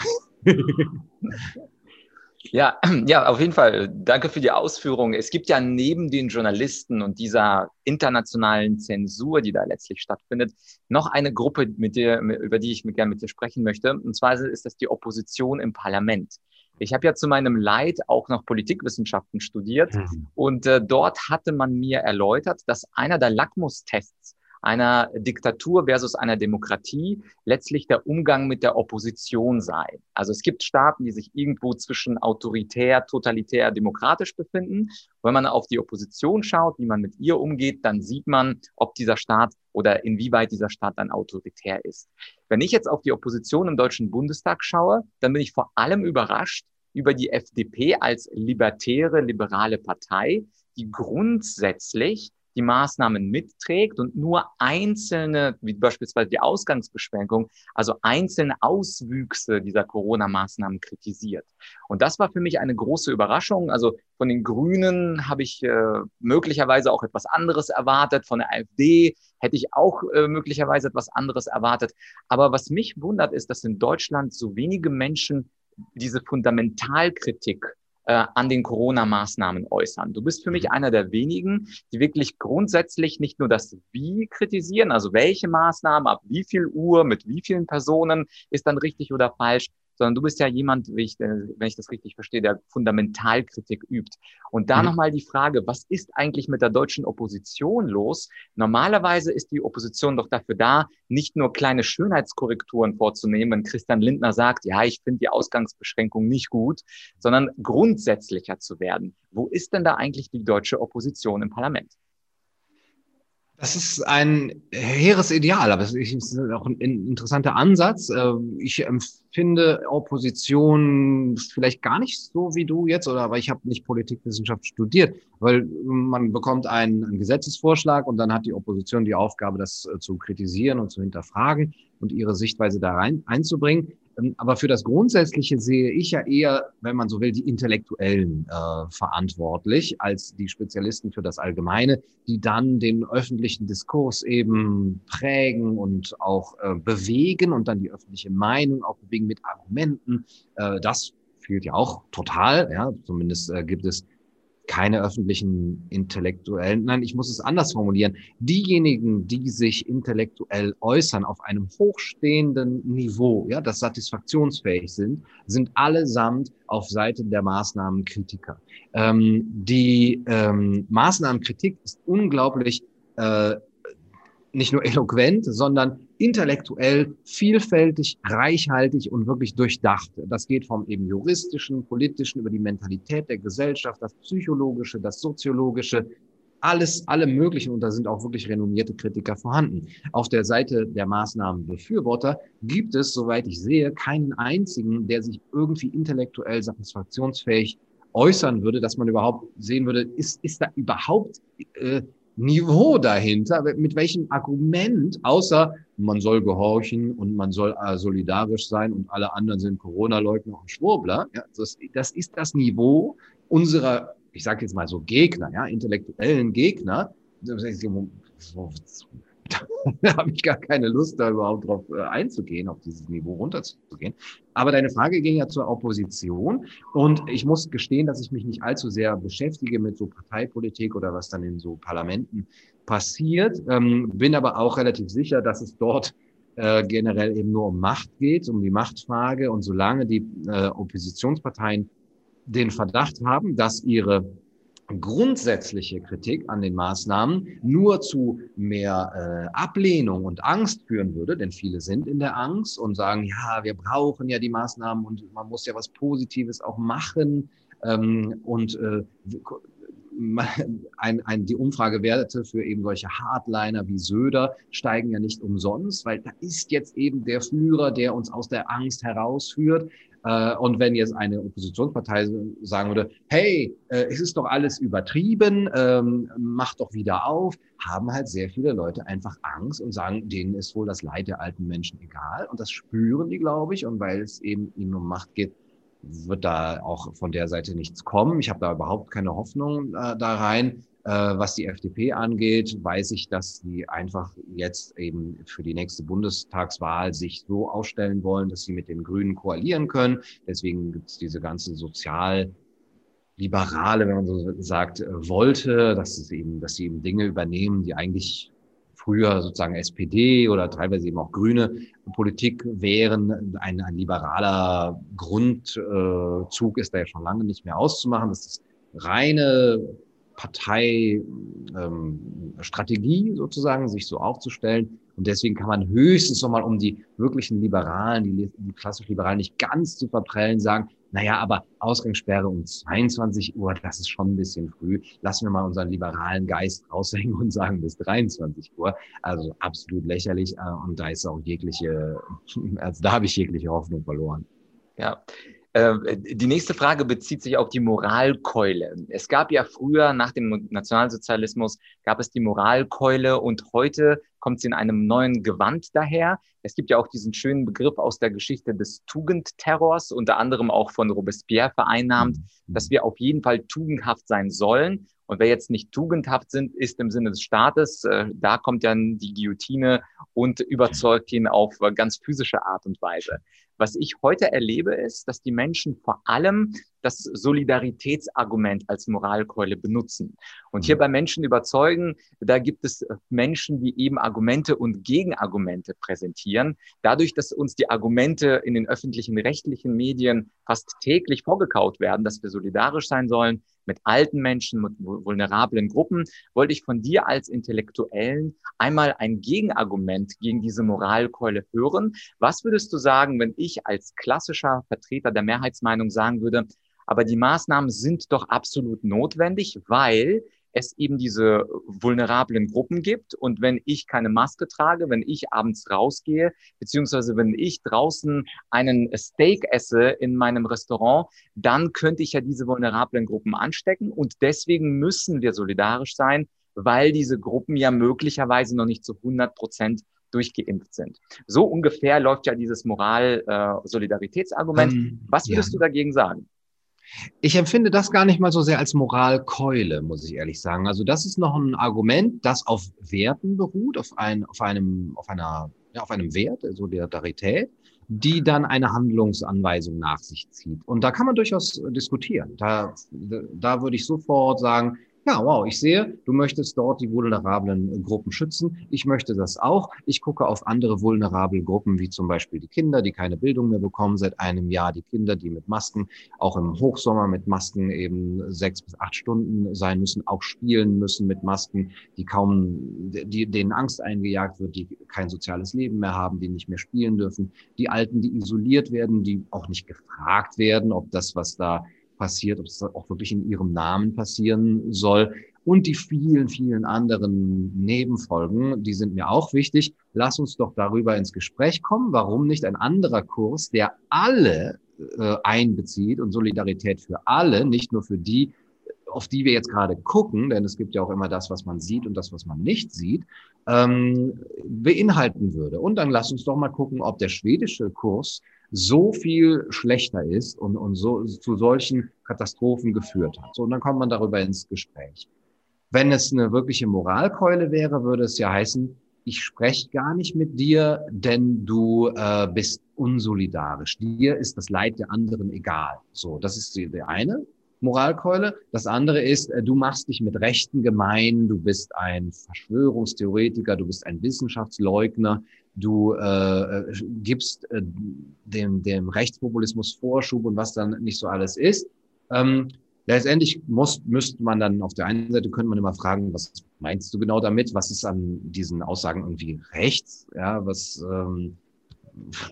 Ja, *clears throat* ja, auf jeden Fall. Danke für die Ausführung. Es gibt ja neben den Journalisten und dieser internationalen Zensur, die da letztlich stattfindet, noch eine Gruppe, mit der, über die ich gerne mit dir sprechen möchte. Und zwar ist das die Opposition im Parlament. Ich habe ja zu meinem Leid auch noch Politikwissenschaften studiert mhm. und äh, dort hatte man mir erläutert, dass einer der Lackmustests einer Diktatur versus einer Demokratie letztlich der Umgang mit der Opposition sei. Also es gibt Staaten, die sich irgendwo zwischen autoritär, totalitär, demokratisch befinden. Wenn man auf die Opposition schaut, wie man mit ihr umgeht, dann sieht man, ob dieser Staat oder inwieweit dieser Staat dann autoritär ist. Wenn ich jetzt auf die Opposition im Deutschen Bundestag schaue, dann bin ich vor allem überrascht über die FDP als libertäre, liberale Partei, die grundsätzlich die Maßnahmen mitträgt und nur einzelne, wie beispielsweise die Ausgangsbeschränkung, also einzelne Auswüchse dieser Corona-Maßnahmen kritisiert. Und das war für mich eine große Überraschung. Also von den Grünen habe ich äh, möglicherweise auch etwas anderes erwartet. Von der AfD hätte ich auch äh, möglicherweise etwas anderes erwartet. Aber was mich wundert, ist, dass in Deutschland so wenige Menschen diese Fundamentalkritik äh, an den Corona-Maßnahmen äußern. Du bist für mich mhm. einer der wenigen, die wirklich grundsätzlich nicht nur das Wie kritisieren, also welche Maßnahmen, ab wie viel Uhr, mit wie vielen Personen ist dann richtig oder falsch, sondern du bist ja jemand, wenn ich, äh, wenn ich das richtig verstehe, der Fundamentalkritik übt. Und da mhm. nochmal die Frage, was ist eigentlich mit der deutschen Opposition los? Normalerweise ist die Opposition doch dafür da, nicht nur kleine Schönheitskorrekturen vorzunehmen, wenn Christian Lindner sagt, ja, ich finde die Ausgangsbeschränkung nicht gut, sondern grundsätzlicher zu werden. Wo ist denn da eigentlich die deutsche Opposition im Parlament? Das ist ein hehres Ideal, aber es ist auch ein interessanter Ansatz. Ähm, ich empfinde Opposition vielleicht gar nicht so wie du jetzt, oder aber ich habe nicht Politikwissenschaft studiert, weil man bekommt einen, einen Gesetzesvorschlag und dann hat die Opposition die Aufgabe, das äh, zu kritisieren und zu hinterfragen und ihre Sichtweise da rein einzubringen. Ähm, aber für das Grundsätzliche sehe ich ja eher, wenn man so will, die Intellektuellen äh, verantwortlich als die Spezialisten für das Allgemeine, die dann den öffentlichen Diskurs eben prägen und auch äh, bewegen und dann die öffentliche Meinung auch bewegen mit Argumenten. Äh, das fehlt ja auch total. Ja, zumindest äh, gibt es keine öffentlichen Intellektuellen, nein, ich muss es anders formulieren, diejenigen, die sich intellektuell äußern auf einem hochstehenden Niveau, ja, das satisfaktionsfähig sind, sind allesamt auf Seite der Maßnahmenkritiker. Ähm, die ähm, Maßnahmenkritik ist unglaublich äh, nicht nur eloquent, sondern intellektuell, vielfältig, reichhaltig und wirklich durchdacht. Das geht vom eben juristischen, politischen über die Mentalität der Gesellschaft, das psychologische, das soziologische. alles, alle möglichen, und da sind auch wirklich renommierte Kritiker vorhanden. Auf der Seite der Maßnahmenbefürworter gibt es, soweit ich sehe, keinen einzigen, der sich irgendwie intellektuell satisfaktionsfähig äußern würde, dass man überhaupt sehen würde, ist, ist da überhaupt äh, Niveau dahinter, mit welchem Argument, außer man soll gehorchen und man soll äh, solidarisch sein und alle anderen sind Corona-Leugner und Schwurbler. Ja, das, das ist das Niveau unserer ich sage jetzt mal so Gegner, ja, intellektuellen Gegner, *laughs* da habe ich gar keine Lust, da überhaupt drauf äh, einzugehen, auf dieses Niveau runterzugehen. Aber deine Frage ging ja zur Opposition. Und ich muss gestehen, dass ich mich nicht allzu sehr beschäftige mit so Parteipolitik oder was dann in so Parlamenten passiert. Ähm, bin aber auch relativ sicher, dass es dort äh, generell eben nur um Macht geht, um die Machtfrage. Und solange die äh, Oppositionsparteien den Verdacht haben, dass ihre grundsätzliche Kritik an den Maßnahmen nur zu mehr äh, Ablehnung und Angst führen würde, denn viele sind in der Angst und sagen, ja, wir brauchen ja die Maßnahmen und man muss ja was Positives auch machen. Ähm, und äh, ein, ein, die Umfragewerte für eben solche Hardliner wie Söder steigen ja nicht umsonst, weil da ist jetzt eben der Führer, der uns aus der Angst herausführt. Äh, und wenn jetzt eine Oppositionspartei sagen würde, hey, äh, es ist doch alles übertrieben, ähm, mach doch wieder auf, haben halt sehr viele Leute einfach Angst und sagen, denen ist wohl das Leid der alten Menschen egal. Und das spüren die, glaube ich. Und weil es eben ihnen um Macht geht, wird da auch von der Seite nichts kommen. Ich habe da überhaupt keine Hoffnung äh, da rein. Äh, was die FDP angeht, weiß ich, dass sie einfach jetzt eben für die nächste Bundestagswahl sich so aufstellen wollen, dass sie mit den Grünen koalieren können. Deswegen gibt es diese ganze sozial liberale, wenn man so sagt, äh, wollte, dass es eben, dass sie eben Dinge übernehmen, die eigentlich früher sozusagen SPD oder teilweise eben auch grüne Politik wären. Ein, ein liberaler Grundzug ist da ja schon lange nicht mehr auszumachen. Das ist reine Parteistrategie ähm, sozusagen, sich so aufzustellen. Und deswegen kann man höchstens nochmal, um die wirklichen Liberalen, die, die klassisch Liberalen nicht ganz zu verprellen, sagen, naja, aber Ausgangssperre um 22 Uhr, das ist schon ein bisschen früh. Lassen wir mal unseren liberalen Geist raushängen und sagen bis 23 Uhr. Also absolut lächerlich. Äh, und da ist auch jegliche, *laughs* also da habe ich jegliche Hoffnung verloren. Ja, die nächste Frage bezieht sich auf die Moralkeule. Es gab ja früher, nach dem Nationalsozialismus, gab es die Moralkeule und heute kommt sie in einem neuen Gewand daher. Es gibt ja auch diesen schönen Begriff aus der Geschichte des Tugendterrors, unter anderem auch von Robespierre vereinnahmt, mhm. dass wir auf jeden Fall tugendhaft sein sollen. Und wer jetzt nicht tugendhaft sind, ist im Sinne des Staates, äh, da kommt dann die Guillotine und überzeugt ihn auf ganz physische Art und Weise. Was ich heute erlebe, ist, dass die Menschen vor allem das Solidaritätsargument als Moralkeule benutzen. Und hier mhm. bei Menschen überzeugen, da gibt es Menschen, die eben Argumente und Gegenargumente präsentieren. Dadurch, dass uns die Argumente in den öffentlichen rechtlichen Medien fast täglich vorgekaut werden, dass wir solidarisch sein sollen, mit alten Menschen, mit vulnerablen Gruppen, wollte ich von dir als Intellektuellen einmal ein Gegenargument gegen diese Moralkeule hören. Was würdest du sagen, wenn ich als klassischer Vertreter der Mehrheitsmeinung sagen würde, aber die Maßnahmen sind doch absolut notwendig, weil es eben diese vulnerablen Gruppen gibt. Und wenn ich keine Maske trage, wenn ich abends rausgehe, beziehungsweise wenn ich draußen einen Steak esse in meinem Restaurant, dann könnte ich ja diese vulnerablen Gruppen anstecken. Und deswegen müssen wir solidarisch sein, weil diese Gruppen ja möglicherweise noch nicht zu 100 Prozent durchgeimpft sind. So ungefähr läuft ja dieses Moral-Solidaritätsargument. Äh, Was würdest ja. du dagegen sagen? Ich empfinde das gar nicht mal so sehr als Moralkeule, muss ich ehrlich sagen. Also das ist noch ein Argument, das auf Werten beruht, auf, ein, auf einem, auf einer, ja, auf einem Wert, Solidarität, die dann eine Handlungsanweisung nach sich zieht. Und da kann man durchaus diskutieren. Da, da würde ich sofort sagen, ja, wow, ich sehe, du möchtest dort die vulnerablen Gruppen schützen. Ich möchte das auch. Ich gucke auf andere vulnerable Gruppen, wie zum Beispiel die Kinder, die keine Bildung mehr bekommen seit einem Jahr, die Kinder, die mit Masken, auch im Hochsommer mit Masken eben sechs bis acht Stunden sein müssen, auch spielen müssen mit Masken, die kaum, die, denen Angst eingejagt wird, die kein soziales Leben mehr haben, die nicht mehr spielen dürfen, die Alten, die isoliert werden, die auch nicht gefragt werden, ob das, was da passiert, ob es auch wirklich in ihrem Namen passieren soll. und die vielen, vielen anderen Nebenfolgen, die sind mir auch wichtig. Lass uns doch darüber ins Gespräch kommen. Warum nicht ein anderer Kurs, der alle äh, einbezieht und Solidarität für alle, nicht nur für die, auf die wir jetzt gerade gucken, denn es gibt ja auch immer das, was man sieht und das, was man nicht sieht, ähm, beinhalten würde. Und dann lass uns doch mal gucken, ob der schwedische Kurs so viel schlechter ist und, und so zu solchen Katastrophen geführt hat. So, und dann kommt man darüber ins Gespräch. Wenn es eine wirkliche Moralkeule wäre, würde es ja heißen, ich spreche gar nicht mit dir, denn du äh, bist unsolidarisch. Dir ist das Leid der anderen egal. So, das ist die, die eine Moralkeule. Das andere ist, äh, du machst dich mit Rechten gemein, du bist ein Verschwörungstheoretiker, du bist ein Wissenschaftsleugner, du äh, äh gibst äh, dem, dem Rechtspopulismus Vorschub und was dann nicht so alles ist. Ähm, Letztendlich muss, müsste man dann auf der einen Seite könnte man immer fragen, was meinst du genau damit? Was ist an diesen Aussagen irgendwie rechts? Ja, was, ähm,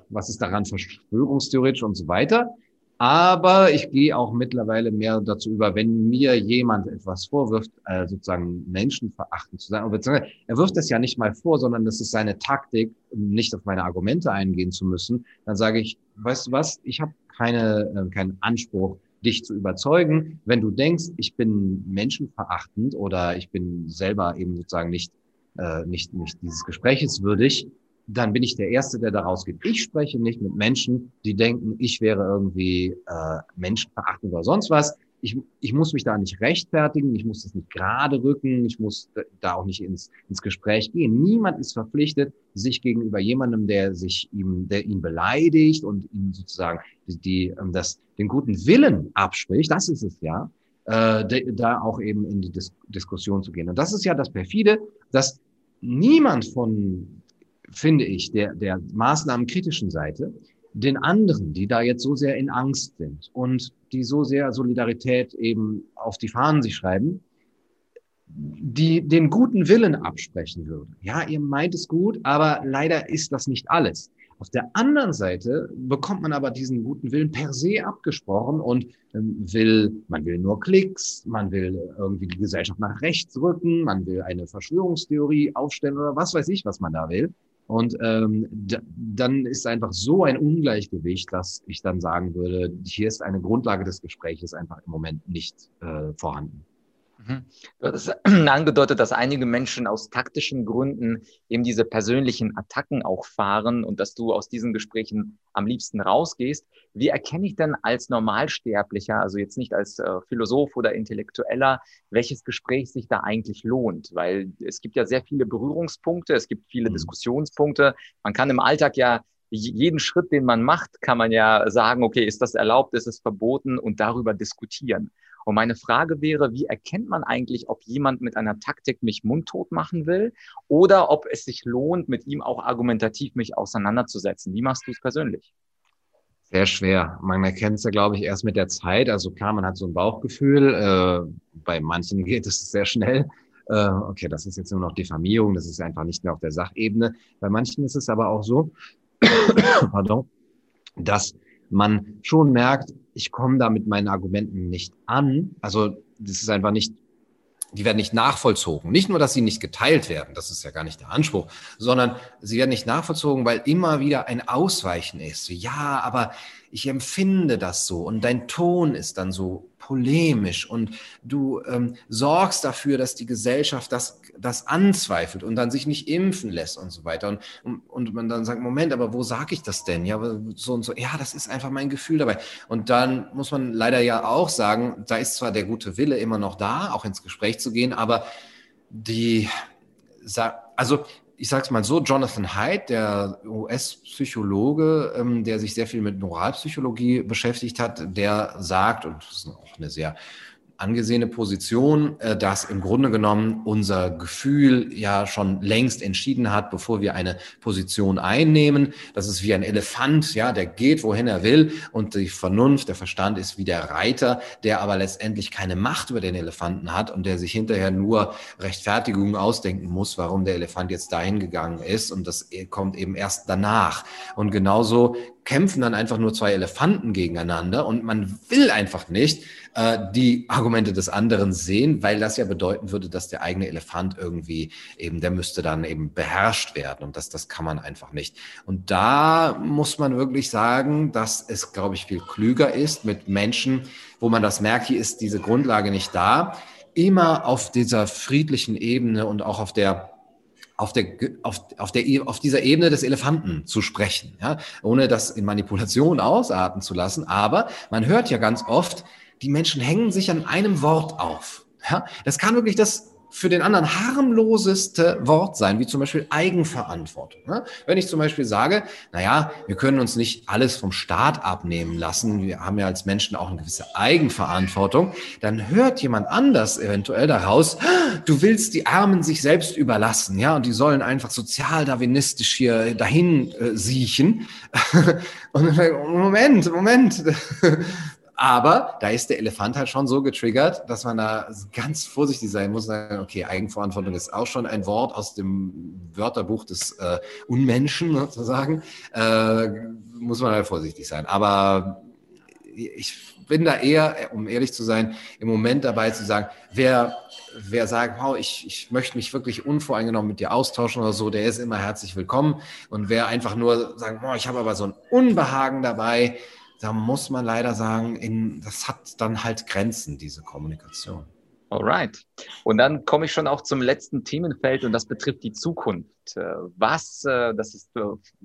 was ist daran verschwörungstheoretisch und so weiter? Aber ich gehe auch mittlerweile mehr dazu über, wenn mir jemand etwas vorwirft, äh, sozusagen menschenverachtend zu sein. Beziehungsweise er wirft das ja nicht mal vor, sondern das ist seine Taktik, um nicht auf meine Argumente eingehen zu müssen. Dann sage ich, weißt du was, ich habe keine, äh, keinen Anspruch, dich zu überzeugen. Wenn du denkst, ich bin menschenverachtend oder ich bin selber eben sozusagen nicht, äh, nicht, nicht dieses Gespräches würdig, dann bin ich der Erste, der da rausgeht. Ich spreche nicht mit Menschen, die denken, ich wäre irgendwie äh, menschenverachtend oder sonst was ich, ich muss mich da nicht rechtfertigen, ich muss das nicht gerade rücken, ich muss da auch nicht ins, ins Gespräch gehen. Niemand ist verpflichtet, sich gegenüber jemandem, der sich ihm, der ihn beleidigt und ihm sozusagen die, die ähm, das, den guten Willen abspricht, das ist es ja, äh, da auch eben in die Dis Diskussion zu gehen. Und das ist ja das perfide, dass niemand von, finde ich, der, der maßnahmenkritischen Seite den anderen, die da jetzt so sehr in Angst sind und die so sehr Solidarität eben auf die Fahnen sich schreiben, die den guten Willen absprechen würde. Ja, ihr meint es gut, aber leider ist das nicht alles. Auf der anderen Seite bekommt man aber diesen guten Willen per se abgesprochen und ähm, will, man will nur Klicks, man will irgendwie die Gesellschaft nach rechts rücken, man will eine Verschwörungstheorie aufstellen oder was weiß ich, was man da will. Und ähm, dann ist einfach so ein Ungleichgewicht, dass ich dann sagen würde, hier ist eine Grundlage des Gespräches einfach im Moment nicht äh, vorhanden. Mhm. Du hast *clears throat* angedeutet, dass einige Menschen aus taktischen Gründen eben diese persönlichen Attacken auch fahren und dass du aus diesen Gesprächen am liebsten rausgehst. Wie erkenne ich denn als Normalsterblicher, also jetzt nicht als äh, Philosoph oder Intellektueller, welches Gespräch sich da eigentlich lohnt? Weil es gibt ja sehr viele Berührungspunkte, es gibt viele mhm. Diskussionspunkte. Man kann im Alltag ja jeden Schritt, den man macht, kann man ja sagen, okay, ist das erlaubt, ist es verboten und darüber diskutieren. Und meine Frage wäre, wie erkennt man eigentlich, ob jemand mit einer Taktik mich mundtot machen will oder ob es sich lohnt, mit ihm auch argumentativ mich auseinanderzusetzen? Wie machst du es persönlich? Sehr schwer. Man erkennt es ja, glaube ich, erst mit der Zeit. Also klar, man hat so ein Bauchgefühl. Äh, bei manchen *laughs* geht es sehr schnell. Äh, okay, das ist jetzt nur noch Diffamierung, das ist einfach nicht mehr auf der Sachebene. Bei manchen ist es aber auch so, *coughs* pardon, dass man schon merkt, ich komme da mit meinen Argumenten nicht an. Also das ist einfach nicht, die werden nicht nachvollzogen. Nicht nur, dass sie nicht geteilt werden, das ist ja gar nicht der Anspruch, sondern sie werden nicht nachvollzogen, weil immer wieder ein Ausweichen ist. Ja, aber ich empfinde das so und dein Ton ist dann so polemisch und du ähm, sorgst dafür, dass die Gesellschaft das, das anzweifelt und dann sich nicht impfen lässt und so weiter. Und, und man dann sagt, Moment, aber wo sage ich das denn? Ja, so und so. Ja, das ist einfach mein Gefühl dabei. Und dann muss man leider ja auch sagen, da ist zwar der gute Wille immer noch da, auch ins Gespräch zu gehen, aber die, also ich sage es mal so, Jonathan Haidt, der US-Psychologe, ähm, der sich sehr viel mit Moralpsychologie beschäftigt hat, der sagt, und das ist auch eine sehr angesehene Position, äh, dass im Grunde genommen unser Gefühl ja schon längst entschieden hat, bevor wir eine Position einnehmen. Das ist wie ein Elefant, ja, der geht, wohin er will und die Vernunft, der Verstand ist wie der Reiter, der aber letztendlich keine Macht über den Elefanten hat und der sich hinterher nur Rechtfertigungen ausdenken muss, warum der Elefant jetzt dahin gegangen ist und das kommt eben erst danach. Und genauso kämpfen dann einfach nur zwei Elefanten gegeneinander und man will einfach nicht äh, die Argumente des anderen sehen, weil das ja bedeuten würde, dass der eigene Elefant irgendwie eben, der müsste dann eben beherrscht werden und das, das kann man einfach nicht. Und da muss man wirklich sagen, dass es, glaube ich, viel klüger ist mit Menschen, wo man das merkt, hier ist diese Grundlage nicht da, immer auf dieser friedlichen Ebene und auch auf der auf der, auf, auf, der, auf dieser Ebene des Elefanten zu sprechen, ja, ohne das in Manipulation ausarten zu lassen. Aber man hört ja ganz oft, die Menschen hängen sich an einem Wort auf. Ja, das kann wirklich das für den anderen harmloseste Wort sein, wie zum Beispiel Eigenverantwortung. Ne? Wenn ich zum Beispiel sage, naja, wir können uns nicht alles vom Staat abnehmen lassen, wir haben ja als Menschen auch eine gewisse Eigenverantwortung, dann hört jemand anders eventuell daraus, du willst die Armen sich selbst überlassen, ja, und die sollen einfach sozialdarwinistisch hier dahin äh, siechen. *laughs* und Moment, Moment. Aber da ist der Elefant halt schon so getriggert, dass man da ganz vorsichtig sein muss. Sagen, okay, Eigenverantwortung ist auch schon ein Wort aus dem Wörterbuch des äh, Unmenschen sozusagen. Äh, muss man halt vorsichtig sein. Aber ich bin da eher, um ehrlich zu sein, im Moment dabei zu sagen, wer, wer sagt, wow, ich, ich möchte mich wirklich unvoreingenommen mit dir austauschen oder so, der ist immer herzlich willkommen. Und wer einfach nur sagt, wow, ich habe aber so ein Unbehagen dabei, da muss man leider sagen, in, das hat dann halt Grenzen, diese Kommunikation. Alright. Und dann komme ich schon auch zum letzten Themenfeld und das betrifft die Zukunft. Äh, was, äh, das ist äh,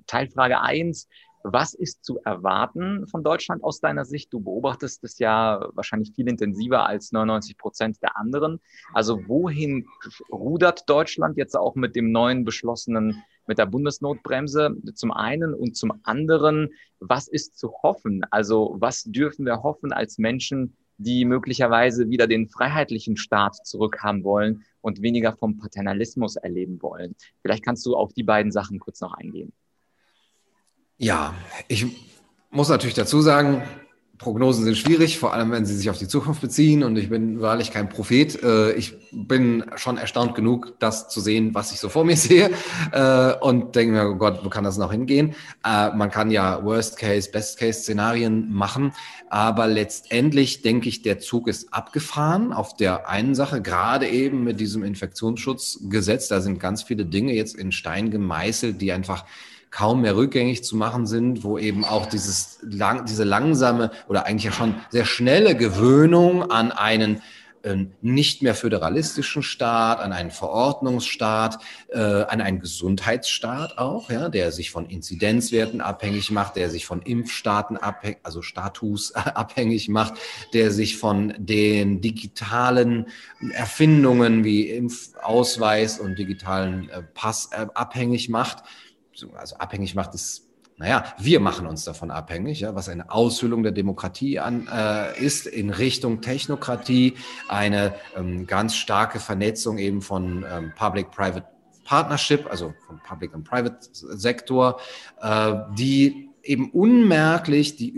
Teilfrage eins. Was ist zu erwarten von Deutschland aus deiner Sicht? Du beobachtest es ja wahrscheinlich viel intensiver als 99 Prozent der anderen. Also wohin rudert Deutschland jetzt auch mit dem neuen beschlossenen mit der Bundesnotbremse zum einen und zum anderen, was ist zu hoffen? Also was dürfen wir hoffen als Menschen, die möglicherweise wieder den freiheitlichen Staat zurückhaben wollen und weniger vom Paternalismus erleben wollen? Vielleicht kannst du auf die beiden Sachen kurz noch eingehen. Ja, ich muss natürlich dazu sagen, Prognosen sind schwierig, vor allem wenn sie sich auf die Zukunft beziehen. Und ich bin wahrlich kein Prophet. Äh, ich bin schon erstaunt genug, das zu sehen, was ich so vor mir *laughs* sehe. Äh, und denke mir, oh Gott, wo kann das noch hingehen? Äh, man kann ja Worst-Case, Best-Case-Szenarien machen. Aber letztendlich denke ich, der Zug ist abgefahren auf der einen Sache, gerade eben mit diesem Infektionsschutzgesetz. Da sind ganz viele Dinge jetzt in Stein gemeißelt, die einfach kaum mehr rückgängig zu machen sind, wo eben auch dieses lang, diese langsame oder eigentlich ja schon sehr schnelle Gewöhnung an einen äh, nicht mehr föderalistischen Staat, an einen Verordnungsstaat, äh, an einen Gesundheitsstaat auch, ja, der sich von Inzidenzwerten abhängig macht, der sich von Impfstaaten abhängig, also Status *laughs* abhängig macht, der sich von den digitalen Erfindungen wie Impfausweis und digitalen äh, Pass äh, abhängig macht also abhängig macht es, naja, wir machen uns davon abhängig, ja, was eine Aushöhlung der Demokratie an, äh, ist in Richtung Technokratie, eine ähm, ganz starke Vernetzung eben von ähm, Public-Private Partnership, also vom Public and Private Sektor, äh, die eben unmerklich die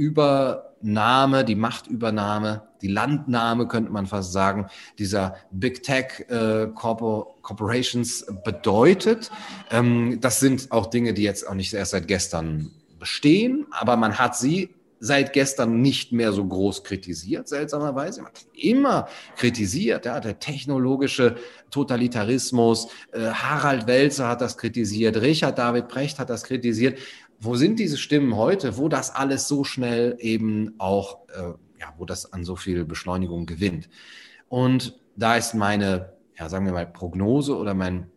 Übernahme, die Machtübernahme, die Landnahme, könnte man fast sagen, dieser Big Tech äh, Corpor Corporations bedeutet. Ähm, das sind auch Dinge, die jetzt auch nicht erst seit gestern bestehen, aber man hat sie seit gestern nicht mehr so groß kritisiert, seltsamerweise. Man hat immer kritisiert, ja, der technologische Totalitarismus. Äh, Harald Welzer hat das kritisiert, Richard David Brecht hat das kritisiert. Wo sind diese Stimmen heute, wo das alles so schnell eben auch, äh, ja, wo das an so viel Beschleunigung gewinnt? Und da ist meine, ja, sagen wir mal, Prognose oder mein,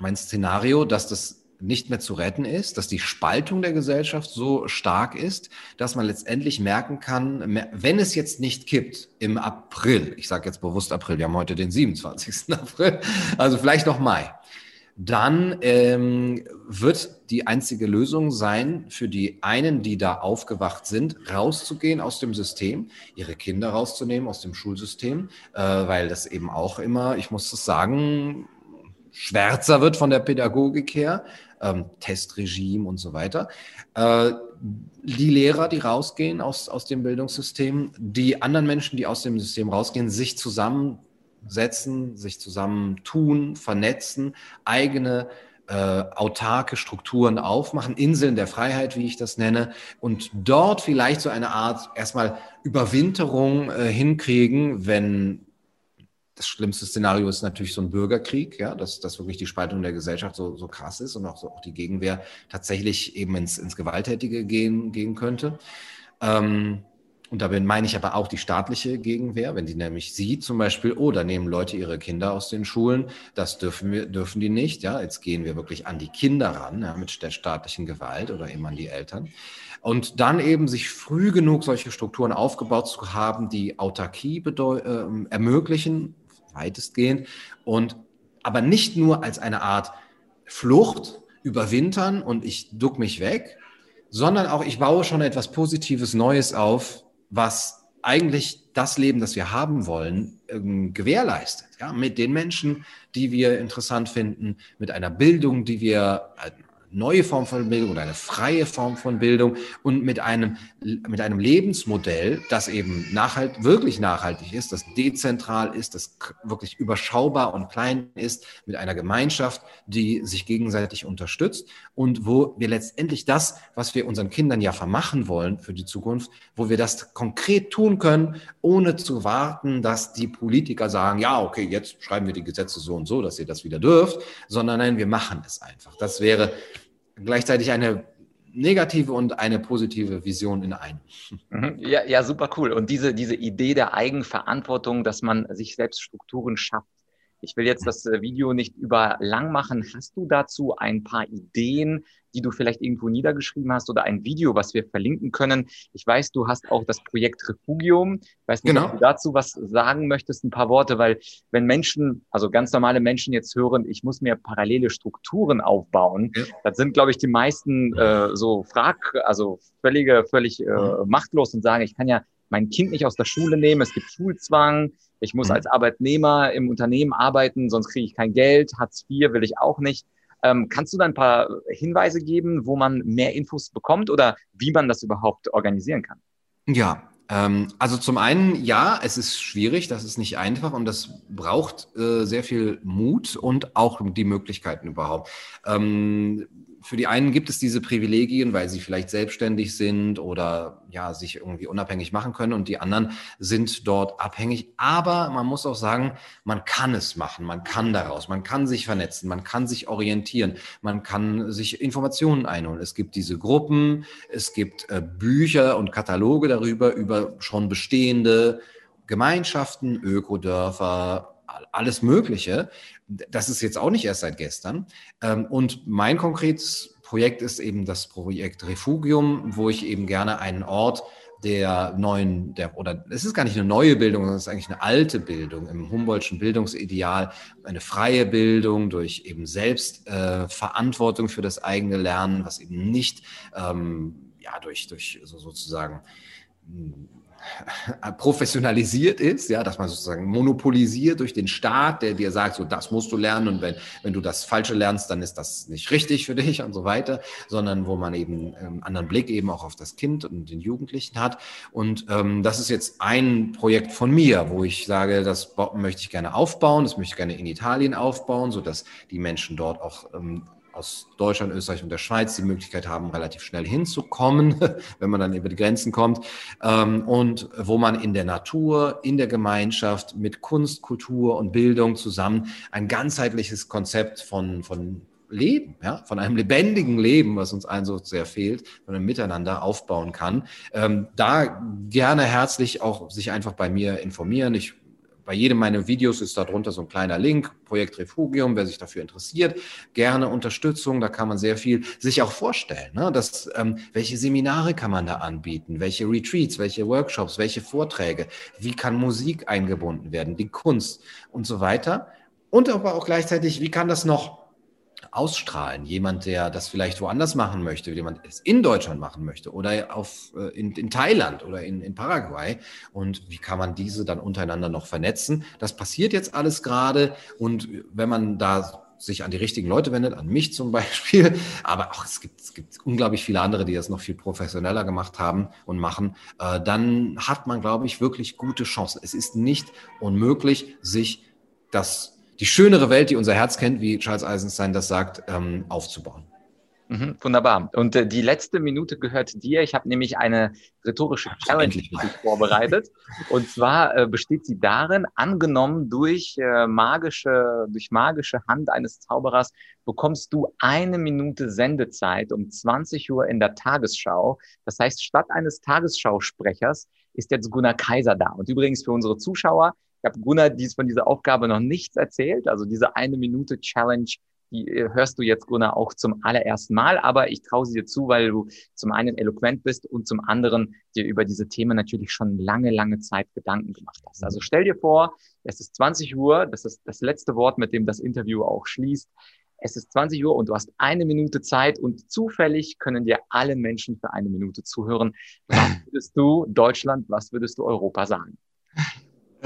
mein Szenario, dass das nicht mehr zu retten ist, dass die Spaltung der Gesellschaft so stark ist, dass man letztendlich merken kann, wenn es jetzt nicht kippt im April, ich sage jetzt bewusst April, wir haben heute den 27. April, also vielleicht noch Mai, dann ähm, wird die einzige Lösung sein, für die einen, die da aufgewacht sind, rauszugehen aus dem System, ihre Kinder rauszunehmen aus dem Schulsystem, äh, weil das eben auch immer, ich muss das sagen, schwärzer wird von der Pädagogik her, ähm, Testregime und so weiter. Äh, die Lehrer, die rausgehen aus, aus dem Bildungssystem, die anderen Menschen, die aus dem System rausgehen, sich zusammen setzen, sich zusammen tun, vernetzen, eigene äh, autarke Strukturen aufmachen, Inseln der Freiheit, wie ich das nenne, und dort vielleicht so eine Art erstmal Überwinterung äh, hinkriegen, wenn das schlimmste Szenario ist natürlich so ein Bürgerkrieg, ja, dass, dass wirklich die Spaltung der Gesellschaft so, so krass ist und auch, so, auch die Gegenwehr tatsächlich eben ins, ins Gewalttätige gehen, gehen könnte. Ähm, und dabei meine ich aber auch die staatliche Gegenwehr, wenn die nämlich sieht zum Beispiel, oh, da nehmen Leute ihre Kinder aus den Schulen, das dürfen wir, dürfen die nicht, ja, jetzt gehen wir wirklich an die Kinder ran, ja, mit der staatlichen Gewalt oder eben an die Eltern. Und dann eben sich früh genug solche Strukturen aufgebaut zu haben, die Autarkie äh, ermöglichen, weitestgehend, und aber nicht nur als eine Art Flucht, überwintern und ich duck mich weg, sondern auch ich baue schon etwas Positives Neues auf, was eigentlich das Leben, das wir haben wollen, ähm, gewährleistet. Ja, mit den Menschen, die wir interessant finden, mit einer Bildung, die wir äh, neue Form von Bildung oder eine freie Form von Bildung und mit einem, mit einem Lebensmodell, das eben nachhalt, wirklich nachhaltig ist, das dezentral ist, das wirklich überschaubar und klein ist, mit einer Gemeinschaft, die sich gegenseitig unterstützt und wo wir letztendlich das, was wir unseren Kindern ja vermachen wollen für die Zukunft, wo wir das konkret tun können, ohne zu warten, dass die Politiker sagen, ja, okay, jetzt schreiben wir die Gesetze so und so, dass ihr das wieder dürft, sondern nein, wir machen es einfach. Das wäre gleichzeitig eine negative und eine positive Vision in einem. Mhm. Ja, ja, super cool. Und diese, diese Idee der Eigenverantwortung, dass man sich selbst Strukturen schafft, ich will jetzt das äh, Video nicht überlang machen. Hast du dazu ein paar Ideen, die du vielleicht irgendwo niedergeschrieben hast oder ein Video, was wir verlinken können? Ich weiß, du hast auch das Projekt Refugium. Ich weiß nicht, genau. ob du dazu was sagen möchtest, ein paar Worte, weil wenn Menschen, also ganz normale Menschen jetzt hören, ich muss mir parallele Strukturen aufbauen, ja. das sind, glaube ich, die meisten äh, so frag, also völlige, völlig äh, mhm. machtlos und sagen, ich kann ja mein Kind nicht aus der Schule nehmen, es gibt Schulzwang, ich muss mhm. als Arbeitnehmer im Unternehmen arbeiten, sonst kriege ich kein Geld, Hartz IV will ich auch nicht. Ähm, kannst du da ein paar Hinweise geben, wo man mehr Infos bekommt oder wie man das überhaupt organisieren kann? Ja, ähm, also zum einen, ja, es ist schwierig, das ist nicht einfach und das braucht äh, sehr viel Mut und auch die Möglichkeiten überhaupt. Ähm, für die einen gibt es diese Privilegien, weil sie vielleicht selbstständig sind oder ja, sich irgendwie unabhängig machen können und die anderen sind dort abhängig. Aber man muss auch sagen, man kann es machen, man kann daraus, man kann sich vernetzen, man kann sich orientieren, man kann sich Informationen einholen. Es gibt diese Gruppen, es gibt äh, Bücher und Kataloge darüber, über schon bestehende Gemeinschaften, Ökodörfer, alles Mögliche. Das ist jetzt auch nicht erst seit gestern. Ähm, und mein konkretes Projekt ist eben das Projekt Refugium, wo ich eben gerne einen Ort der neuen, der, oder es ist gar nicht eine neue Bildung, sondern es ist eigentlich eine alte Bildung im Humboldtschen Bildungsideal, eine freie Bildung durch eben Selbstverantwortung äh, für das eigene Lernen, was eben nicht ähm, ja durch, durch so sozusagen professionalisiert ist, ja, dass man sozusagen monopolisiert durch den Staat, der dir sagt, so das musst du lernen und wenn, wenn du das Falsche lernst, dann ist das nicht richtig für dich und so weiter, sondern wo man eben einen anderen Blick eben auch auf das Kind und den Jugendlichen hat. Und ähm, das ist jetzt ein Projekt von mir, wo ich sage, das möchte ich gerne aufbauen, das möchte ich gerne in Italien aufbauen, so dass die Menschen dort auch ähm, aus Deutschland, Österreich und der Schweiz die Möglichkeit haben, relativ schnell hinzukommen, *laughs* wenn man dann über die Grenzen kommt. Ähm, und wo man in der Natur, in der Gemeinschaft mit Kunst, Kultur und Bildung zusammen ein ganzheitliches Konzept von, von Leben, ja, von einem lebendigen Leben, was uns allen so sehr fehlt, von einem Miteinander aufbauen kann. Ähm, da gerne herzlich auch sich einfach bei mir informieren. Ich bei jedem meiner Videos ist darunter so ein kleiner Link, Projekt Refugium, wer sich dafür interessiert, gerne Unterstützung, da kann man sehr viel sich auch vorstellen. Ne? Das, ähm, welche Seminare kann man da anbieten, welche Retreats, welche Workshops, welche Vorträge, wie kann Musik eingebunden werden, die Kunst und so weiter. Und aber auch gleichzeitig, wie kann das noch ausstrahlen? Jemand, der das vielleicht woanders machen möchte, jemand es in Deutschland machen möchte oder auf, äh, in, in Thailand oder in, in Paraguay. Und wie kann man diese dann untereinander noch vernetzen? Das passiert jetzt alles gerade. Und wenn man da sich an die richtigen Leute wendet, an mich zum *laughs* Beispiel. Aber auch es gibt, es gibt unglaublich viele andere, die das noch viel professioneller gemacht haben und machen. Äh, dann hat man, glaube ich, wirklich gute Chancen. Es ist nicht unmöglich, sich das die schönere Welt, die unser Herz kennt, wie Charles Eisenstein das sagt, ähm, aufzubauen. Mhm, wunderbar. Und äh, die letzte Minute gehört dir. Ich habe nämlich eine rhetorische Challenge *laughs* vorbereitet. Und zwar äh, besteht sie darin, angenommen durch äh, magische, durch magische Hand eines Zauberers bekommst du eine Minute Sendezeit um 20 Uhr in der Tagesschau. Das heißt, statt eines Tagesschausprechers ist jetzt Gunnar Kaiser da. Und übrigens für unsere Zuschauer, ich habe Gunnar dies von dieser Aufgabe noch nichts erzählt. Also diese eine Minute Challenge die äh, hörst du jetzt, Gunnar, auch zum allerersten Mal, aber ich traue sie dir zu, weil du zum einen eloquent bist und zum anderen dir über diese Themen natürlich schon lange, lange Zeit Gedanken gemacht hast. Also stell dir vor, es ist 20 Uhr, das ist das letzte Wort, mit dem das Interview auch schließt. Es ist 20 Uhr und du hast eine Minute Zeit und zufällig können dir alle Menschen für eine Minute zuhören. Was würdest du Deutschland, was würdest du Europa sagen?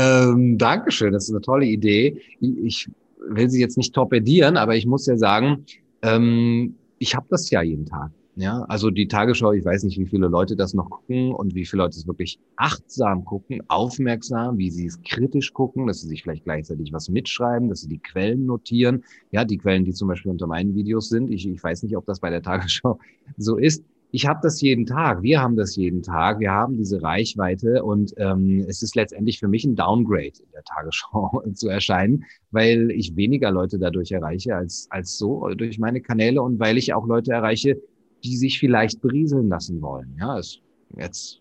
Ähm, Dankeschön, das ist eine tolle Idee. Ich will sie jetzt nicht torpedieren, aber ich muss ja sagen, ähm, ich habe das ja jeden Tag. Ja, also die Tagesschau, ich weiß nicht, wie viele Leute das noch gucken und wie viele Leute es wirklich achtsam gucken, aufmerksam, wie sie es kritisch gucken, dass sie sich vielleicht gleichzeitig was mitschreiben, dass sie die Quellen notieren. Ja, die Quellen, die zum Beispiel unter meinen Videos sind. Ich, ich weiß nicht, ob das bei der Tagesschau *laughs* so ist ich habe das jeden Tag, wir haben das jeden Tag, wir haben diese Reichweite und ähm, es ist letztendlich für mich ein Downgrade in der Tagesschau *laughs* zu erscheinen, weil ich weniger Leute dadurch erreiche als, als so durch meine Kanäle und weil ich auch Leute erreiche, die sich vielleicht berieseln lassen wollen. Ja, ist jetzt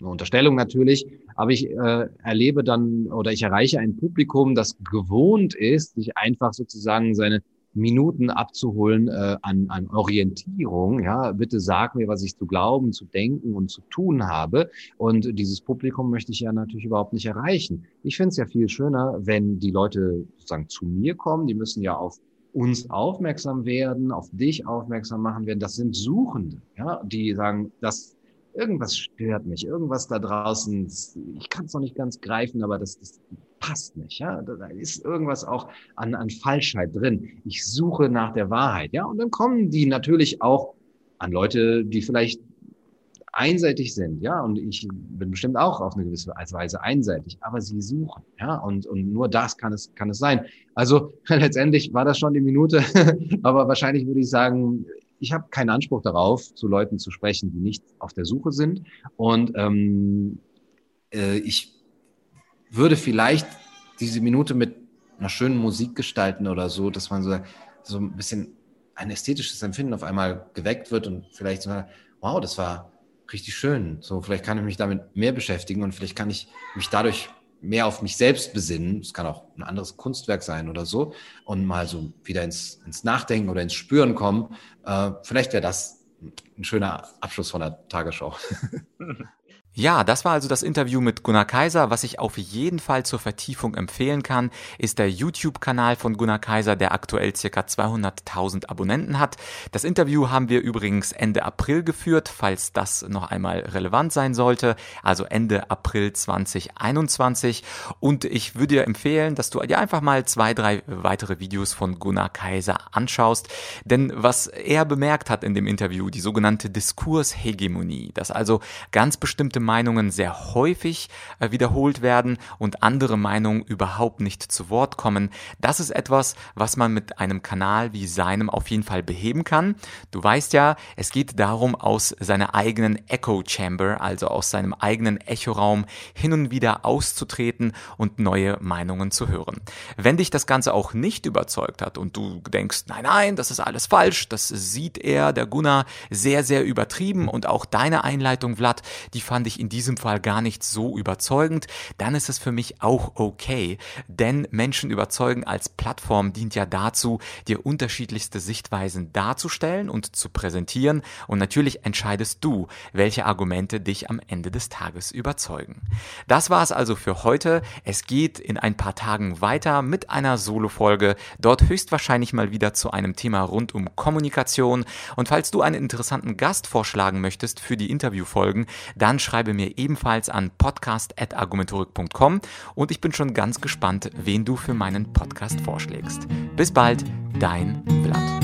eine Unterstellung natürlich, aber ich äh, erlebe dann oder ich erreiche ein Publikum, das gewohnt ist, sich einfach sozusagen seine Minuten abzuholen äh, an, an Orientierung. Ja, bitte sag mir, was ich zu glauben, zu denken und zu tun habe. Und dieses Publikum möchte ich ja natürlich überhaupt nicht erreichen. Ich finde es ja viel schöner, wenn die Leute sozusagen zu mir kommen. Die müssen ja auf uns aufmerksam werden, auf dich aufmerksam machen werden. Das sind Suchende, ja, die sagen, das irgendwas stört mich, irgendwas da draußen, ich kann es noch nicht ganz greifen, aber das, das passt nicht. Ja? Da ist irgendwas auch an, an Falschheit drin. Ich suche nach der Wahrheit. Ja, und dann kommen die natürlich auch an Leute, die vielleicht einseitig sind, ja, und ich bin bestimmt auch auf eine gewisse Weise einseitig, aber sie suchen, ja, und, und nur das kann es, kann es sein. Also *laughs* letztendlich war das schon die Minute, *laughs* aber wahrscheinlich würde ich sagen, ich habe keinen Anspruch darauf, zu Leuten zu sprechen, die nicht auf der Suche sind. Und ähm, äh, ich würde vielleicht diese Minute mit einer schönen Musik gestalten oder so, dass man so, so ein bisschen ein ästhetisches Empfinden auf einmal geweckt wird und vielleicht so, wow, das war richtig schön. So, vielleicht kann ich mich damit mehr beschäftigen und vielleicht kann ich mich dadurch mehr auf mich selbst besinnen. Es kann auch ein anderes Kunstwerk sein oder so und mal so wieder ins, ins Nachdenken oder ins Spüren kommen. Äh, vielleicht wäre das ein schöner Abschluss von der Tagesschau. *laughs* Ja, das war also das Interview mit Gunnar Kaiser. Was ich auf jeden Fall zur Vertiefung empfehlen kann, ist der YouTube-Kanal von Gunnar Kaiser, der aktuell circa 200.000 Abonnenten hat. Das Interview haben wir übrigens Ende April geführt, falls das noch einmal relevant sein sollte. Also Ende April 2021. Und ich würde dir empfehlen, dass du dir einfach mal zwei, drei weitere Videos von Gunnar Kaiser anschaust. Denn was er bemerkt hat in dem Interview, die sogenannte Diskurshegemonie, dass also ganz bestimmte Meinungen sehr häufig äh, wiederholt werden und andere Meinungen überhaupt nicht zu Wort kommen. Das ist etwas, was man mit einem Kanal wie seinem auf jeden Fall beheben kann. Du weißt ja, es geht darum, aus seiner eigenen Echo Chamber, also aus seinem eigenen Echoraum hin und wieder auszutreten und neue Meinungen zu hören. Wenn dich das Ganze auch nicht überzeugt hat und du denkst, nein, nein, das ist alles falsch, das sieht er, der Gunnar, sehr, sehr übertrieben und auch deine Einleitung, Vlad, die fand ich ich in diesem Fall gar nicht so überzeugend, dann ist es für mich auch okay. Denn Menschen überzeugen als Plattform dient ja dazu, dir unterschiedlichste Sichtweisen darzustellen und zu präsentieren. Und natürlich entscheidest du, welche Argumente dich am Ende des Tages überzeugen. Das war es also für heute. Es geht in ein paar Tagen weiter mit einer Solo-Folge. Dort höchstwahrscheinlich mal wieder zu einem Thema rund um Kommunikation. Und falls du einen interessanten Gast vorschlagen möchtest für die Interviewfolgen, dann schreib schreibe mir ebenfalls an podcast.argumentorik.com und ich bin schon ganz gespannt, wen du für meinen Podcast vorschlägst. Bis bald, dein Vlad.